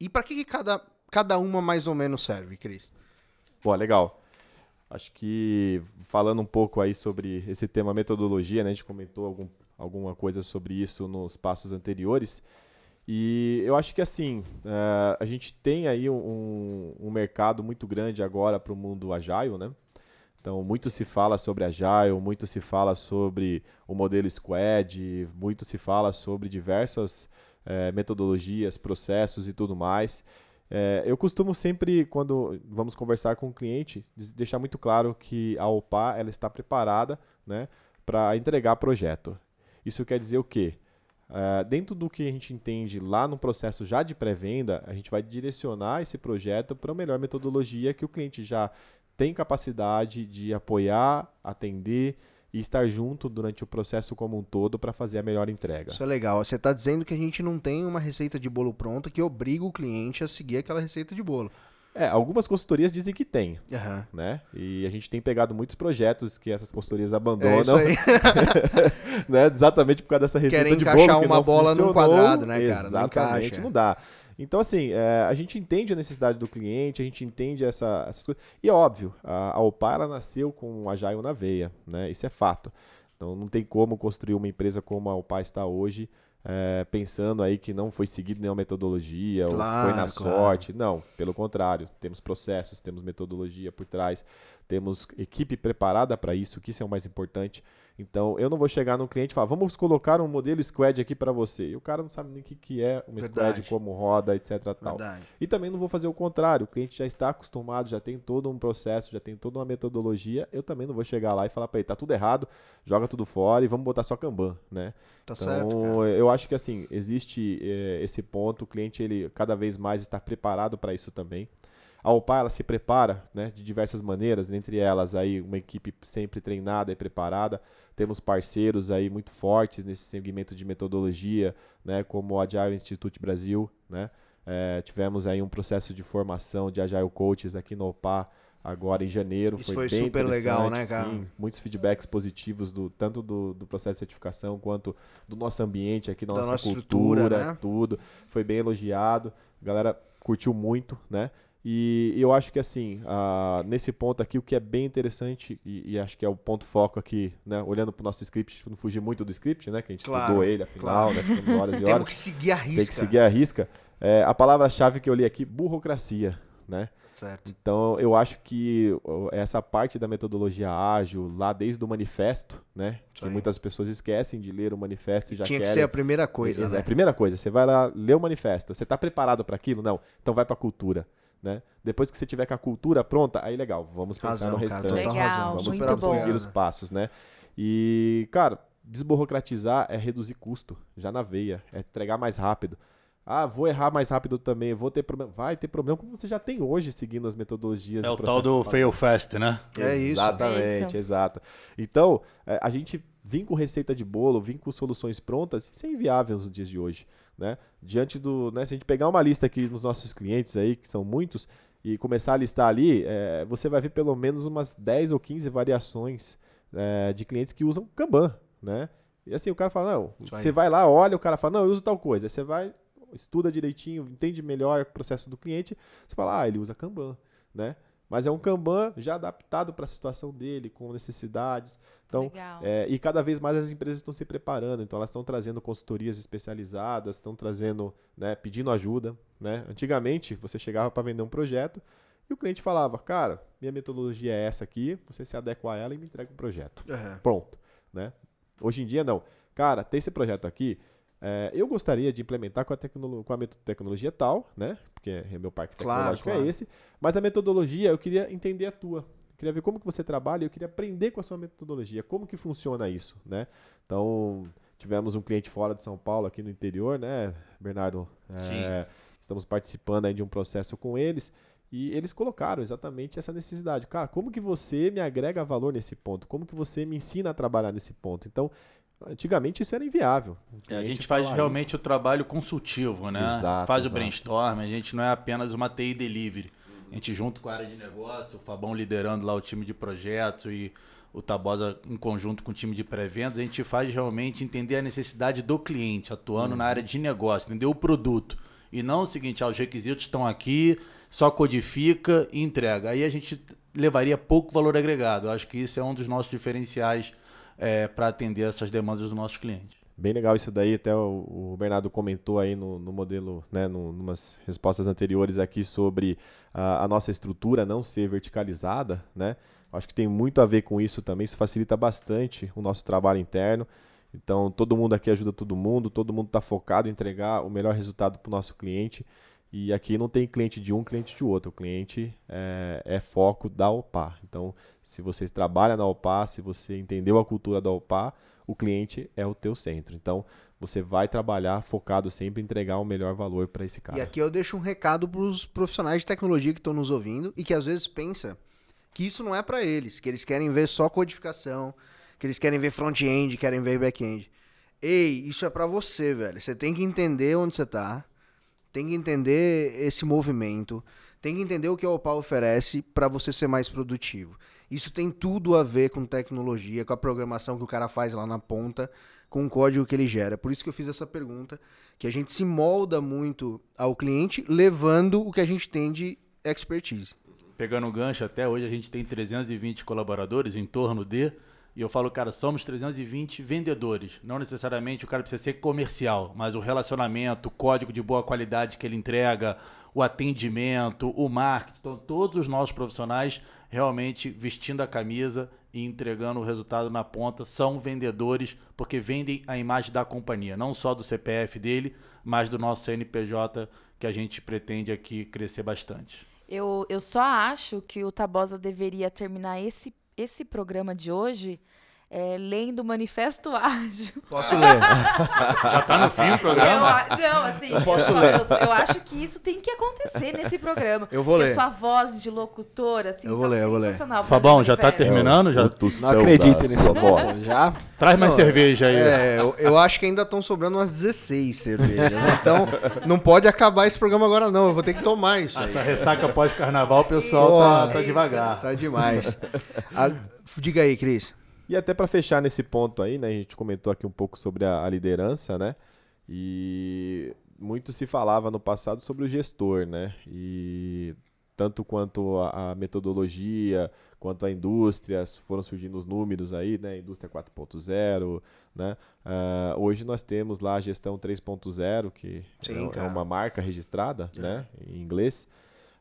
E para que, que, cada, cada uma mais ou menos serve, Cris? Pô, legal. Acho que falando um pouco aí sobre esse tema metodologia, né? A gente comentou algum, alguma coisa sobre isso nos passos anteriores. E eu acho que assim, uh, a gente tem aí um, um mercado muito grande agora para o mundo agile, né? Então, muito se fala sobre Agile, muito se fala sobre o modelo Squad, muito se fala sobre diversas é, metodologias, processos e tudo mais. É, eu costumo sempre, quando vamos conversar com o cliente, deixar muito claro que a OPA ela está preparada né, para entregar projeto. Isso quer dizer o quê? Uh, dentro do que a gente entende lá no processo já de pré-venda, a gente vai direcionar esse projeto para a melhor metodologia que o cliente já tem capacidade de apoiar, atender e estar junto durante o processo como um todo para fazer a melhor entrega. Isso é legal. Você está dizendo que a gente não tem uma receita de bolo pronta que obriga o cliente a seguir aquela receita de bolo. É, algumas consultorias dizem que tem, uhum. né? E a gente tem pegado muitos projetos que essas consultorias abandonam, é né? Exatamente por causa dessa receita Querem de bolo que encaixar uma bola num quadrado, né, cara? Exatamente, não, não dá. Então, assim, é, a gente entende a necessidade do cliente, a gente entende essa, essas coisas. E é óbvio, a, a OPA ela nasceu com o Agile na veia, né? Isso é fato. Então, não tem como construir uma empresa como a OPA está hoje, é, pensando aí que não foi seguido nenhuma metodologia claro, ou foi na claro. sorte. Não, pelo contrário, temos processos, temos metodologia por trás, temos equipe preparada para isso, que isso é o mais importante. Então, eu não vou chegar num cliente e falar, vamos colocar um modelo squad aqui para você. E o cara não sabe nem o que, que é uma Verdade. squad, como roda, etc. Tal. E também não vou fazer o contrário. O cliente já está acostumado, já tem todo um processo, já tem toda uma metodologia. Eu também não vou chegar lá e falar para ele, tá tudo errado, joga tudo fora e vamos botar só Kanban, né? Tá então, certo, eu acho que assim, existe é, esse ponto, o cliente ele cada vez mais está preparado para isso também. A OPA ela se prepara né, de diversas maneiras, entre elas aí uma equipe sempre treinada e preparada. Temos parceiros aí muito fortes nesse segmento de metodologia, né, como o Agile Institute Brasil. Né? É, tivemos aí um processo de formação de Agile Coaches aqui no OPA agora em janeiro. Isso foi, foi super legal, né, cara? Sim, muitos feedbacks positivos, do, tanto do, do, processo de certificação quanto do nosso ambiente aqui, da, da nossa, nossa, cultura, né? tudo. Foi bem elogiado. A galera curtiu muito, né? E eu acho que assim, uh, nesse ponto aqui, o que é bem interessante, e, e acho que é o ponto foco aqui, né? Olhando para o nosso script, não fugir muito do script, né? Que a gente claro, estudou ele, afinal, claro. né? Ficamos horas e horas. Temos que seguir a risca. Tem que seguir a risca. É, a palavra-chave que eu li aqui, burocracia, né? Certo. Então, eu acho que essa parte da metodologia ágil, lá desde o manifesto, né? Que muitas pessoas esquecem de ler o manifesto e já Tinha querem... que ser a primeira coisa, É, né? a primeira coisa. Você vai lá ler o manifesto. Você está preparado para aquilo? Não. Então vai para a cultura. Né? Depois que você tiver com a cultura pronta, aí legal, vamos pensar razão, no restante. Cara, legal, vamos, vamos seguir os passos, né? E, cara, desburocratizar é reduzir custo, já na veia, é entregar mais rápido. Ah, vou errar mais rápido também, vou ter problema. Vai ter problema como você já tem hoje seguindo as metodologias. É o tal do fail fast, né? É isso. Exatamente, isso. exato. Então, é, a gente vir com receita de bolo, vir com soluções prontas, isso é inviável nos dias de hoje. Né? Diante do. Né, se a gente pegar uma lista aqui nos nossos clientes aí, que são muitos, e começar a listar ali, é, você vai ver pelo menos umas 10 ou 15 variações é, de clientes que usam Kanban. Né? E assim, o cara fala, não, você vai lá, olha, o cara fala, não, eu uso tal coisa. Aí você vai, estuda direitinho, entende melhor o processo do cliente, você fala, ah, ele usa Kanban. Né? Mas é um Kanban já adaptado para a situação dele, com necessidades. Então, é, e cada vez mais as empresas estão se preparando. Então, elas estão trazendo consultorias especializadas, estão trazendo, né, pedindo ajuda. Né? Antigamente, você chegava para vender um projeto e o cliente falava, cara, minha metodologia é essa aqui, você se adequa a ela e me entrega o um projeto. Uhum. Pronto. Né? Hoje em dia, não. Cara, tem esse projeto aqui, é, eu gostaria de implementar com a, com a tecnologia tal, né? Porque meu parque tecnológico claro, é claro. é esse. Mas a metodologia, eu queria entender a tua. Eu queria ver como que você trabalha, eu queria aprender com a sua metodologia, como que funciona isso, né? Então, tivemos um cliente fora de São Paulo, aqui no interior, né, Bernardo? É, estamos participando aí de um processo com eles. E eles colocaram exatamente essa necessidade. Cara, como que você me agrega valor nesse ponto? Como que você me ensina a trabalhar nesse ponto? Então, Antigamente isso era inviável. É, a gente faz realmente isso. o trabalho consultivo, né? Exato, faz exato. o brainstorm, a gente não é apenas uma TI delivery. A gente junto com a área de negócio, o Fabão liderando lá o time de projetos e o Tabosa em conjunto com o time de pré-vendas, a gente faz realmente entender a necessidade do cliente, atuando uhum. na área de negócio, entender o produto. E não o seguinte, ah, os requisitos estão aqui, só codifica e entrega. Aí a gente levaria pouco valor agregado. Eu acho que isso é um dos nossos diferenciais é, para atender essas demandas dos nossos clientes. Bem legal isso daí, até o, Bernardo comentou aí no, no modelo, né, no, numas respostas anteriores aqui sobre a, a, nossa estrutura não ser verticalizada, né? Acho que tem muito a ver com isso também, isso facilita bastante o nosso trabalho interno. Então, todo mundo aqui ajuda todo mundo, todo mundo está focado em entregar o melhor resultado para o nosso cliente. E aqui não tem cliente de um, cliente de outro. O cliente é, é, foco da OPA. Então, se vocês trabalham na OPA, se você entendeu a cultura da OPA, o cliente é o teu centro. Então, você vai trabalhar focado sempre em entregar o melhor valor para esse cara. E aqui eu deixo um recado para os profissionais de tecnologia que estão nos ouvindo e que às vezes pensa que isso não é para eles, que eles querem ver só codificação, que eles querem ver front-end, querem ver back-end. Ei, isso é para você, velho. Você tem que entender onde você está tem que entender esse movimento, tem que entender o que a Opal oferece para você ser mais produtivo. Isso tem tudo a ver com tecnologia, com a programação que o cara faz lá na ponta, com o código que ele gera. Por isso que eu fiz essa pergunta, que a gente se molda muito ao cliente, levando o que a gente tem de expertise. Pegando o gancho, até hoje a gente tem 320 colaboradores, em torno de e eu falo, cara, somos 320 vendedores. Não necessariamente o cara precisa ser comercial, mas o relacionamento, o código de boa qualidade que ele entrega, o atendimento, o marketing. Então, todos os nossos profissionais realmente vestindo a camisa e entregando o resultado na ponta são vendedores porque vendem a imagem da companhia, não só do CPF dele, mas do nosso CNPJ que a gente pretende aqui crescer bastante. Eu, eu só acho que o Tabosa deveria terminar esse esse programa de hoje é, lendo o Manifesto Ágil. Posso ler? Já tá no fim o programa? Eu, não, assim, eu, posso eu, ler. Eu, eu, acho que isso tem que acontecer nesse programa. Eu vou ler. Sua voz de locutora, assim, eu vou tá ler, eu vou ler. Fabão, já tá terminando? Já? Não acredito nesse voz. Já? Traz mais não, cerveja aí. É, eu, eu acho que ainda estão sobrando umas 16 cervejas. então, não pode acabar esse programa agora, não. Eu vou ter que tomar isso. Essa aí. ressaca pós-carnaval, o pessoal Pô, tá, tá devagar. Tá demais. A, diga aí, Cris. E até para fechar nesse ponto aí, né, a gente comentou aqui um pouco sobre a, a, liderança, né? E muito se falava no passado sobre o gestor, né? E tanto quanto a, a metodologia, quanto a indústria, foram surgindo os números aí, né? Indústria 4.0, né? Uh, hoje nós temos lá a gestão 3.0, que Sim, é, é, uma marca registrada, é. né? Em inglês.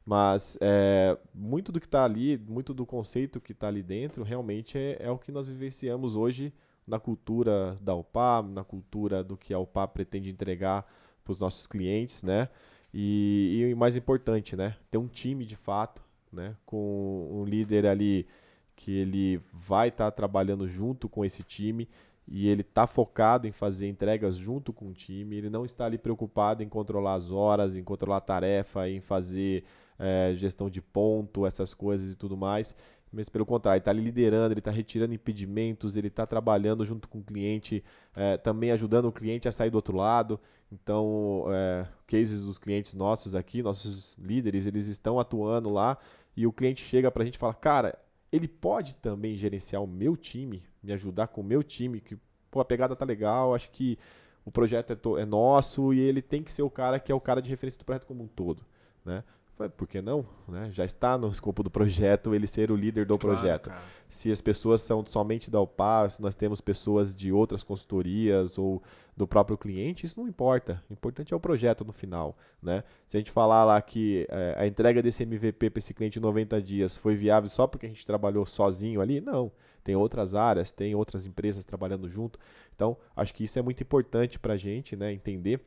Mas é, muito do que está ali, muito do conceito que está ali dentro, realmente é, é, o que nós vivenciamos hoje na cultura da UPA, na cultura do que a UPA pretende entregar para os nossos clientes, né? E, e mais importante, né? Ter um time de fato, né? Com um líder ali que ele vai estar tá trabalhando junto com esse time e ele está focado em fazer entregas junto com o time, ele não está ali preocupado em controlar as horas, em controlar a tarefa, em fazer é, gestão de ponto, essas coisas e tudo mais. Mas pelo contrário, ele está liderando, ele está retirando impedimentos, ele está trabalhando junto com o cliente, é, também ajudando o cliente a sair do outro lado. Então, é, cases dos clientes nossos aqui, nossos líderes, eles estão atuando lá e o cliente chega para a gente e fala: Cara, ele pode também gerenciar o meu time, me ajudar com o meu time, que pô, a pegada tá legal, acho que o projeto é, é nosso e ele tem que ser o cara que é o cara de referência do projeto como um todo. Né? Falei, por que não? Né? Já está no escopo do projeto ele ser o líder do Claro, projeto. cara. Se as pessoas são somente da UPA, se nós temos pessoas de outras consultorias ou do próprio cliente, isso não importa. O importante é o projeto no final. Né? Se a gente falar lá que eh, a entrega desse MVP para esse cliente em 90 dias foi viável só porque a gente trabalhou sozinho ali, não. Tem outras áreas, tem outras empresas trabalhando junto. Então, acho que isso é muito importante para a gente né, entender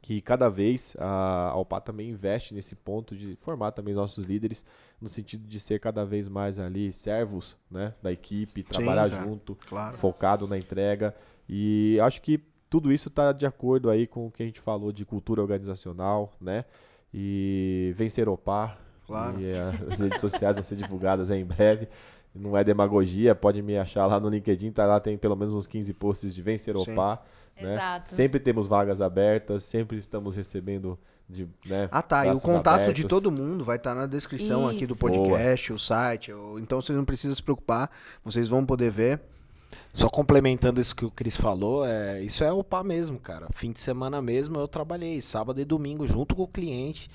que cada vez a Alpa também investe nesse ponto de formar também os nossos líderes no sentido de ser cada vez mais ali servos né, da equipe, trabalhar cara. junto, Claro. focado na entrega e acho que tudo isso está de acordo aí com o que a gente falou de cultura organizacional, né? E vencer OPA. Claro. E eh, as redes sociais vão ser divulgadas aí em breve. Não é demagogia, pode me achar lá no LinkedIn, tá lá, tem pelo menos uns 15 posts de vencer Sim. OPA. Né? Exato. Sempre temos vagas abertas, sempre estamos recebendo de, né, Ah, tá. E o contato de abertos. todo mundo vai estar na descrição aqui do Isso. podcast, o site. o- Então vocês não precisam se preocupar. Vocês vão poder ver. Só complementando isso que o Cris falou, é, isso é o pá mesmo, cara. Fim de semana mesmo eu trabalhei, sábado e domingo, junto com o cliente,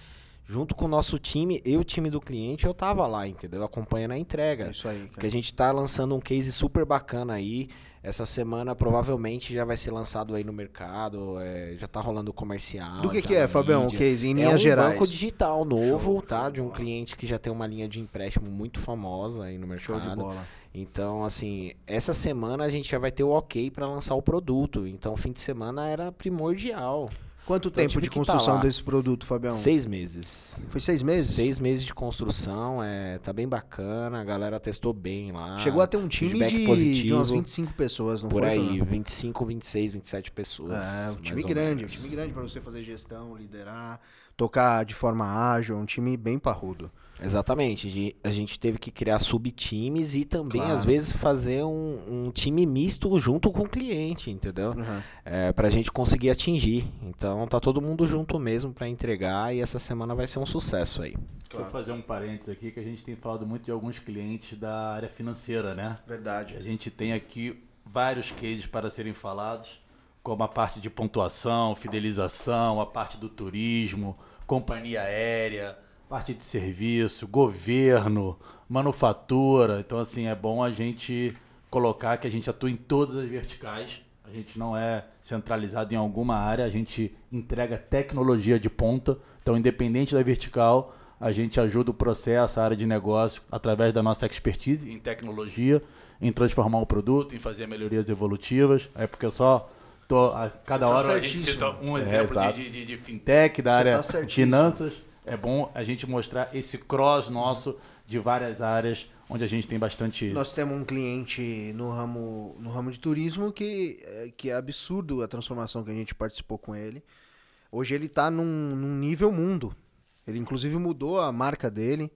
junto com o nosso time, eu, o time do cliente, eu tava lá, entendeu? Acompanhando a entrega. É isso aí, Porque cara. a gente tá lançando um case super bacana aí. Essa semana provavelmente já vai ser lançado aí no mercado. é, já tá rolando o comercial. Do que que é, Fabião? O mídia. case em É linhas um gerais? banco digital novo, Show, tá? De um bola. cliente que já tem uma linha de empréstimo muito famosa aí no Show de mercado. bola. Então, assim, essa semana a gente já vai ter o ok para lançar o produto. Então, fim de semana era primordial. Quanto Então, tempo de tá construção desse produto, Fabião? Seis meses. Foi seis meses? Seis meses de construção, é, tá bem bacana, a galera testou bem lá. Chegou a ter um time de, de positivo. umas 25 pessoas, não por foi? aí, Fernando? 25, 26, 27 pessoas. É, um time grande, um time grande pra você fazer gestão, liderar, tocar de forma ágil, um time bem parrudo. Exatamente. A gente teve que criar subtimes e também, Claro. às vezes, fazer um, um time misto junto com o cliente, entendeu? Uhum. É, pra gente conseguir atingir. Então tá todo mundo junto mesmo pra entregar e essa semana vai ser um sucesso aí. Deixa eu fazer um parênteses aqui, que a gente tem falado muito de alguns clientes da área financeira, né? Verdade. A gente tem aqui vários cases para serem falados, como a parte de pontuação, fidelização, a parte do turismo, companhia aérea, parte de serviço, governo, manufatura. Então, assim, é bom a gente colocar que a gente atua em todas as verticais. A gente não é centralizado em alguma área, a gente entrega tecnologia de ponta. Então, independente da vertical, a gente ajuda o processo, a área de negócio, através da nossa expertise em tecnologia, em transformar o produto, em fazer melhorias evolutivas. É porque eu só tô, a cada Tá hora a gente certíssimo. cita um É, exemplo exato. de, de, de fintech, da Você área tá de certíssimo. finanças. É bom a gente mostrar esse cross nosso de várias áreas onde a gente tem bastante. Nós temos um cliente no ramo, no ramo de turismo que, é- que é absurdo a transformação que a gente participou com ele. Hoje ele está num, num nível mundo. Ele inclusive mudou a marca dele,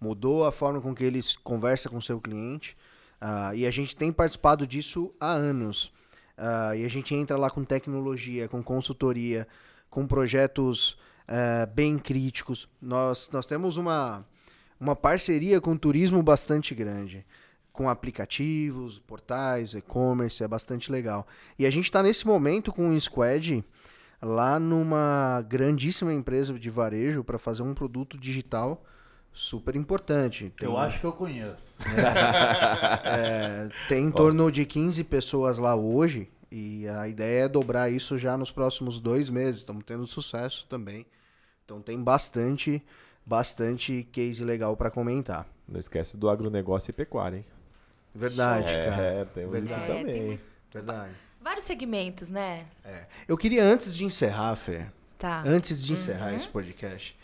mudou a forma com que ele conversa com seu cliente. ah, e a gente tem participado disso há anos. Ah, e a gente entra lá com tecnologia, com consultoria, com projetos eh, bem críticos. Nós, nós temos uma, uma parceria com o turismo bastante grande. Com aplicativos, portais, e-commerce, é bastante legal. E a gente está nesse momento com um squad lá numa grandíssima empresa de varejo para fazer um produto digital super importante. Tem- Eu acho que eu conheço. é, tem em torno de 15 pessoas lá hoje e a ideia é dobrar isso já nos próximos dois meses. Estamos tendo sucesso também. Então tem bastante, bastante case legal para comentar. Não esquece do agronegócio e pecuária, hein? Verdade, cara. É, temos Verdade. isso É, tem também. muito- Verdade. Vários segmentos, né? Eu queria, antes de encerrar, Fer, Tá. antes de encerrar esse podcast,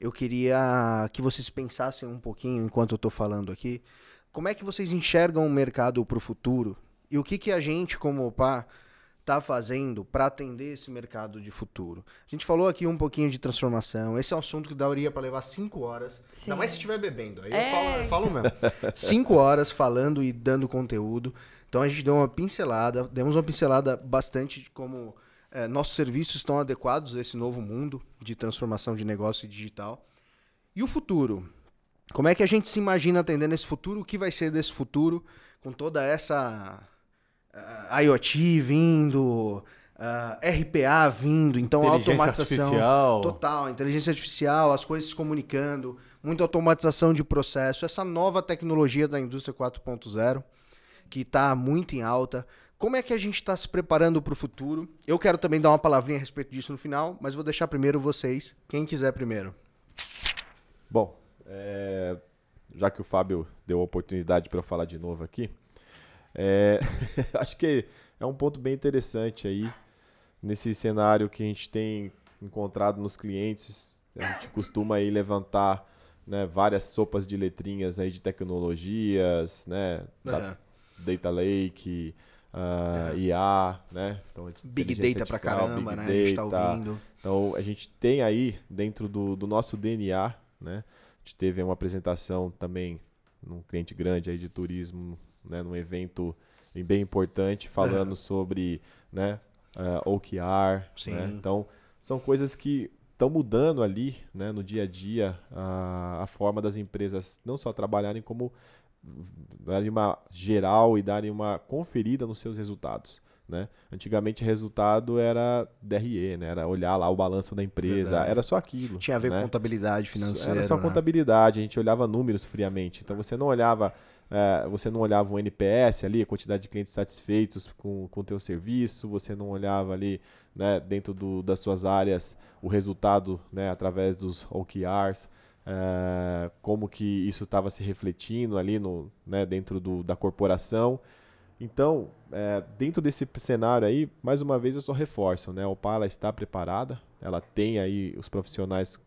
eu queria que vocês pensassem um pouquinho, enquanto eu estou falando aqui, como é que vocês enxergam o mercado para o futuro e o que, que a gente, como OPA, está fazendo para atender esse mercado de futuro. A gente falou aqui um pouquinho de transformação. Esse é um assunto que daria para levar cinco horas. Sim. Ainda mais se estiver bebendo. Aí É. eu, falo, eu falo mesmo. cinco horas falando e dando conteúdo. Então a gente deu uma pincelada, demos uma pincelada bastante de como eh, nossos serviços estão adequados a esse novo mundo de transformação de negócio e digital. E o futuro? Como é que a gente se imagina atendendo esse futuro? O que vai ser desse futuro com toda essa ah, IoT vindo, uh, RPA vindo, então automatização artificial. total, inteligência artificial, as coisas se comunicando, muita automatização de processo, essa nova tecnologia da indústria 4.0 que está muito em alta. Como é que a gente está se preparando para o futuro? Eu quero também dar uma palavrinha a respeito disso no final, mas vou deixar primeiro vocês. Quem quiser primeiro. Bom, é, já que o Fábio deu a oportunidade para eu falar de novo aqui, é, acho que é um ponto bem interessante aí nesse cenário que a gente tem encontrado nos clientes. A gente costuma aí levantar né, várias sopas de letrinhas aí de tecnologias, né, Aham. Data Lake, uh, IA, né? Então, Big Data pra caramba, né? A gente tá Data. ouvindo. Então, a gente tem aí, dentro do, do nosso DNA, né? A gente teve uma apresentação também num cliente grande aí de turismo, né? Num evento bem importante, falando sobre, né? Uh, OKR, Sim. né? Então, são coisas que estão mudando ali, né? No dia a dia, a, a forma das empresas não só trabalharem como darem uma geral e darem uma conferida nos seus resultados. Né? Antigamente, resultado era DRE, né? era olhar lá o balanço da empresa, Verdade. era só aquilo. Tinha a ver né? com contabilidade financeira. Era só né? contabilidade, a gente olhava números friamente. Então você não olhava, eh, você não olhava o NPS ali, a quantidade de clientes satisfeitos com o teu serviço, você não olhava ali, né, dentro do, das suas áreas o resultado, né, através dos OKRs, eh, como que isso estava se refletindo ali no, né, dentro do, da corporação. Então, é, dentro desse cenário aí, mais uma vez eu só reforço, né? A Opala está preparada, ela tem aí os profissionais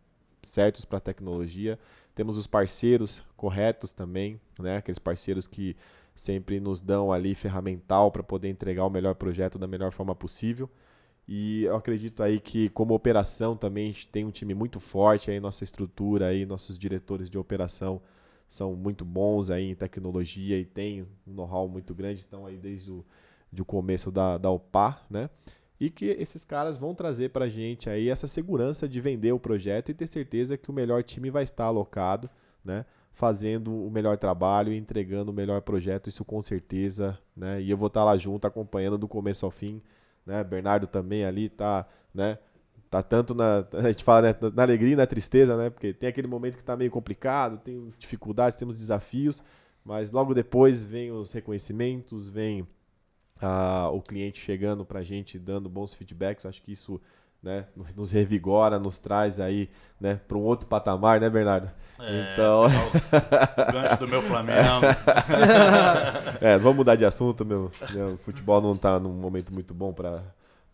certos para a tecnologia, temos os parceiros corretos também, né? Aqueles parceiros que sempre nos dão ali ferramental para poder entregar o melhor projeto da melhor forma possível. E eu acredito aí que como operação também a gente tem um time muito forte aí, nossa estrutura aí, nossos diretores de operação são muito bons aí em tecnologia e têm um know-how muito grande, estão aí desde o de começo da, da OPA, né? E que esses caras vão trazer para a gente aí essa segurança de vender o projeto e ter certeza que o melhor time vai estar alocado, né? Fazendo o melhor trabalho entregando o melhor projeto, isso com certeza, né? E eu vou estar lá junto, acompanhando do começo ao fim, né? Bernardo também ali tá, né? Tá tanto na. A gente fala né, na alegria e na tristeza, né? Porque tem aquele momento que tá meio complicado, tem dificuldades, temos desafios, mas logo depois vem os reconhecimentos, vem ah, o cliente chegando pra gente, dando bons feedbacks. Acho que isso né, nos revigora, nos traz aí né, para um outro patamar, né, Bernardo? É, Então- o gancho do meu Flamengo. É, vamos mudar de assunto, meu, meu futebol não tá num momento muito bom para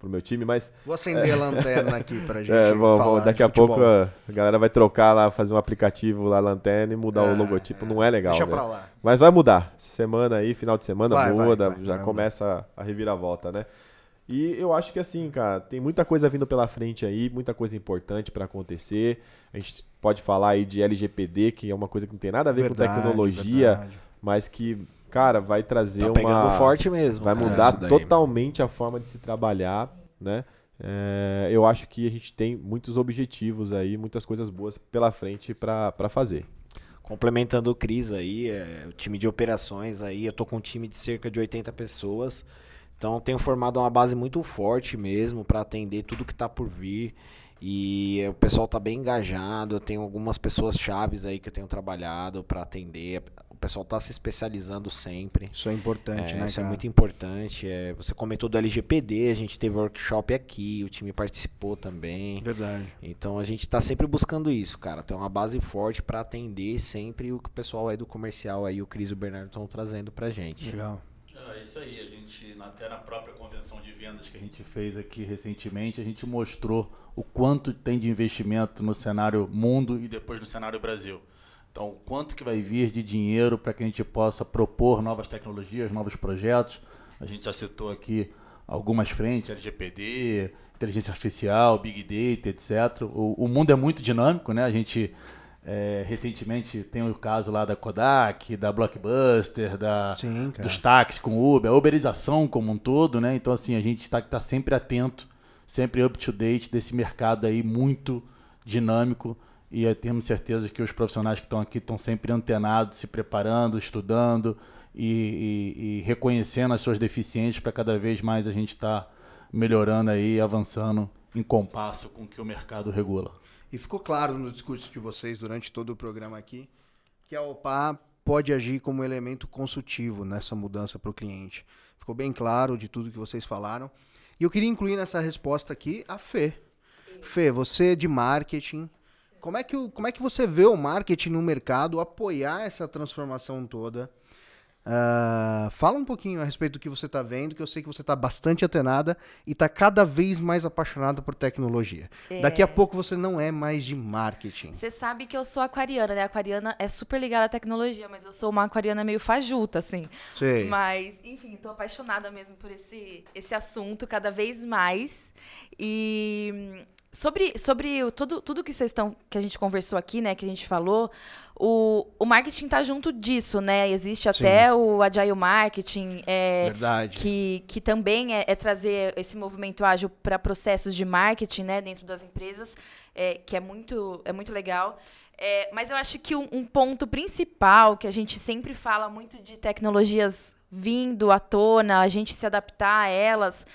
o meu time, mas Vou acender a lanterna aqui pra gente. É, vamos- falar vamos- daqui a futebol. pouco a galera vai trocar lá, fazer um aplicativo lá, lanterna e mudar É, o logotipo. Não é legal. Deixa né? pra lá. Mas vai mudar. Essa semana aí, final de semana, Vai, muda, vai, já vai começa a reviravolta, né? E eu acho que assim, cara, tem muita coisa vindo pela frente aí, muita coisa importante para acontecer. A gente pode falar aí de LGPD, que é uma coisa que não tem nada a ver Verdade, com tecnologia, verdade. mas que, cara, vai trazer Tá uma pegando forte mesmo. vai cara, mudar daí. totalmente a forma de se trabalhar, né? É, eu acho que a gente tem muitos objetivos aí, muitas coisas boas pela frente para fazer. Complementando o Cris aí, é, o time de operações aí, eu tô com um time de cerca de 80 pessoas. Então tenho formado uma base muito forte mesmo para atender tudo que tá por vir. E o pessoal tá bem engajado, eu tenho algumas pessoas chaves aí que eu tenho trabalhado para atender. O pessoal tá se especializando sempre. Isso é importante, É, né, isso cara? é muito importante. É, você comentou do LGPD, a gente teve workshop aqui, o time participou também. Verdade. Então a gente tá sempre buscando isso, cara. Ter uma base forte para atender sempre o que o pessoal aí do comercial aí, o Cris e o Bernardo estão trazendo pra gente. Legal. É isso aí, a gente, até na própria convenção de vendas que a gente fez aqui recentemente, a gente mostrou o quanto tem de investimento no cenário mundo e depois no cenário Brasil. Então, quanto que vai vir de dinheiro para que a gente possa propor novas tecnologias, novos projetos. A gente já citou aqui algumas frentes, LGPD, inteligência artificial, Big Data, etc. O, o mundo é muito dinâmico, né? A gente é, recentemente tem o caso lá da Kodak, da Blockbuster, da, Sim, dos táxis com Uber, a uberização como um todo, né? Então, assim, a gente está tá sempre atento, sempre up to date desse mercado aí muito dinâmico e temos certeza que os profissionais que estão aqui estão sempre antenados, se preparando, estudando e, e- e reconhecendo as suas deficiências para cada vez mais a gente estar melhorando aí, avançando em compasso com o que o mercado regula. E ficou claro no discurso de vocês durante todo o programa aqui que a OPA pode agir como elemento consultivo nessa mudança para o cliente. Ficou bem claro de tudo que vocês falaram. E eu queria incluir nessa resposta aqui a Fê. Fê, você é de marketing. Como é, que, como é que você vê o marketing no mercado apoiar essa transformação toda? Uh, fala um pouquinho a respeito do que você está vendo, que eu sei que você está bastante atenada e está cada vez mais apaixonada por tecnologia. É. Daqui a pouco você não é mais de marketing. Você sabe que eu sou aquariana, né? Aquariana é super ligada à tecnologia, mas eu sou uma aquariana meio fajuta, assim. Sei. Mas, enfim, estou apaixonada mesmo por esse, esse assunto cada vez mais. E Sobre, sobre tudo, tudo que vocês estão. que a gente conversou aqui, né? Que a gente falou, o, o marketing tá junto disso, né? Existe até Sim. o Agile Marketing. É, Verdade. Que, que também é, é trazer esse movimento ágil para processos de marketing, né, dentro das empresas, é, que é muito, é muito legal. É, mas eu acho que um, um ponto principal que a gente sempre fala muito de tecnologias vindo à tona, a gente se adaptar a elas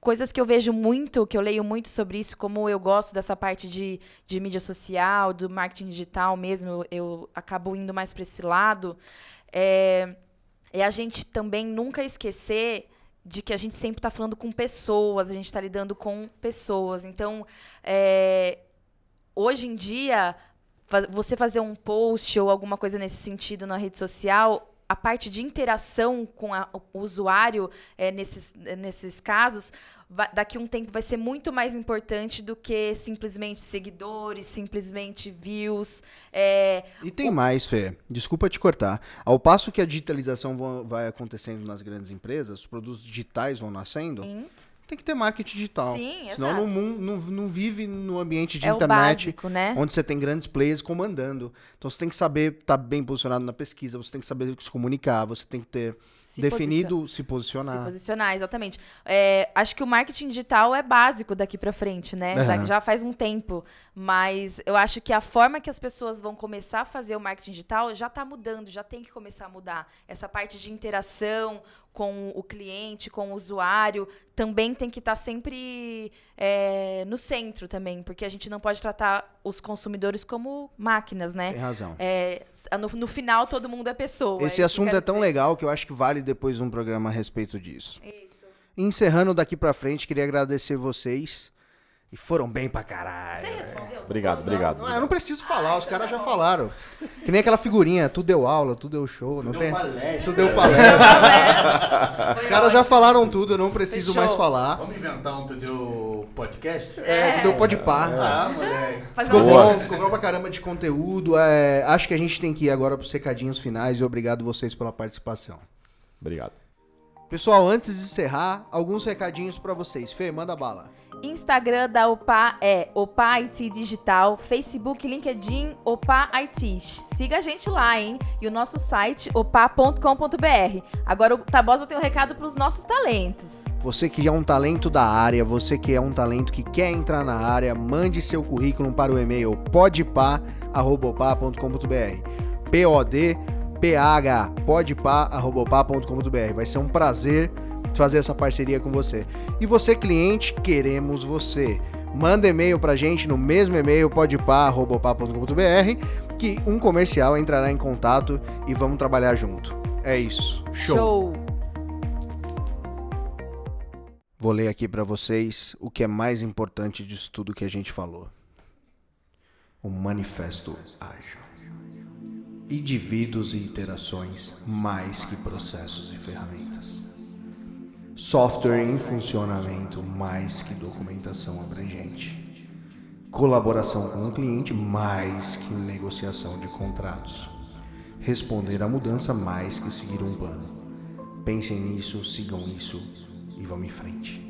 coisas que eu vejo muito, que eu leio muito sobre isso, como eu gosto dessa parte de, de mídia social, do marketing digital mesmo, eu, eu acabo indo mais para esse lado, é, é a gente também nunca esquecer de que a gente sempre está falando com pessoas, a gente está lidando com pessoas. Então, é, hoje em dia, você fazer um post ou alguma coisa nesse sentido na rede social a parte de interação com a, o usuário é, nesses, nesses casos, vai, daqui a um tempo vai ser muito mais importante do que simplesmente seguidores, simplesmente views. É, e tem o... mais, Fê. Desculpa te cortar. Ao passo que a digitalização vai acontecendo nas grandes empresas, os produtos digitais vão nascendo. Sim tem que ter marketing digital. Sim, Senão exato. Não, não, não vive no ambiente de é internet básico, né? onde você tem grandes players comandando. Então você tem que saber estar tá bem posicionado na pesquisa, você tem que saber se comunicar, você tem que ter se definido posiciona. se posicionar. Se posicionar, exatamente. É, acho que o marketing digital é básico daqui para frente, né? Uhum. Já faz um tempo. Mas eu acho que a forma que as pessoas vão começar a fazer o marketing digital já está mudando, já tem que começar a mudar. Essa parte de interação com o cliente, com o usuário, também tem que estar tá sempre é, no centro também, porque a gente não pode tratar os consumidores como máquinas, né? Tem razão. É, no, no, final, todo mundo é pessoa. Esse é assunto é tão dizer. legal que eu acho que vale depois um programa a respeito disso. Isso. Encerrando daqui para frente, queria agradecer vocês e foram bem pra caralho. Você respondeu? Obrigado, obrigado. Não, eu não preciso falar, os caras já falaram. Que nem aquela figurinha, tu deu aula, tu deu show. Tu não deu tem... palestra. Tu deu palestra. os caras já falaram tudo, eu não preciso Fechou. mais falar. Vamos inventar um tu deu podcast? É, tu deu podpar. Ah, moleque. Ficou bom, ficou bom pra caramba de conteúdo. É, acho que a gente tem que ir agora pros recadinhos finais e obrigado vocês pela participação. Obrigado. Pessoal, antes de encerrar, alguns recadinhos para vocês. Fê, manda bala. Instagram da OPA é OPA IT Digital, Facebook, LinkedIn, OPA IT. Siga a gente lá, hein? E o nosso site, opa.com.br. Agora o Tabosa tem um recado para os nossos talentos. Você que é um talento da área, você que é um talento que quer entrar na área, mande seu currículo para o e-mail podpa.com.br. P-O-D phpodpá.com.br. Vai ser um prazer fazer essa parceria com você. E você, cliente, queremos você. Manda e-mail pra gente no mesmo e-mail, podpá.com.br, que um comercial entrará em contato e vamos trabalhar junto. É isso. Show. Show. Vou ler aqui para vocês o que é mais importante disso tudo que a gente falou. O manifesto ágil indivíduos e interações mais que processos e ferramentas. Software em funcionamento mais que documentação abrangente. Colaboração com o cliente mais que negociação de contratos. Responder à mudança mais que seguir um plano. Pensem nisso, sigam isso e vamos em frente.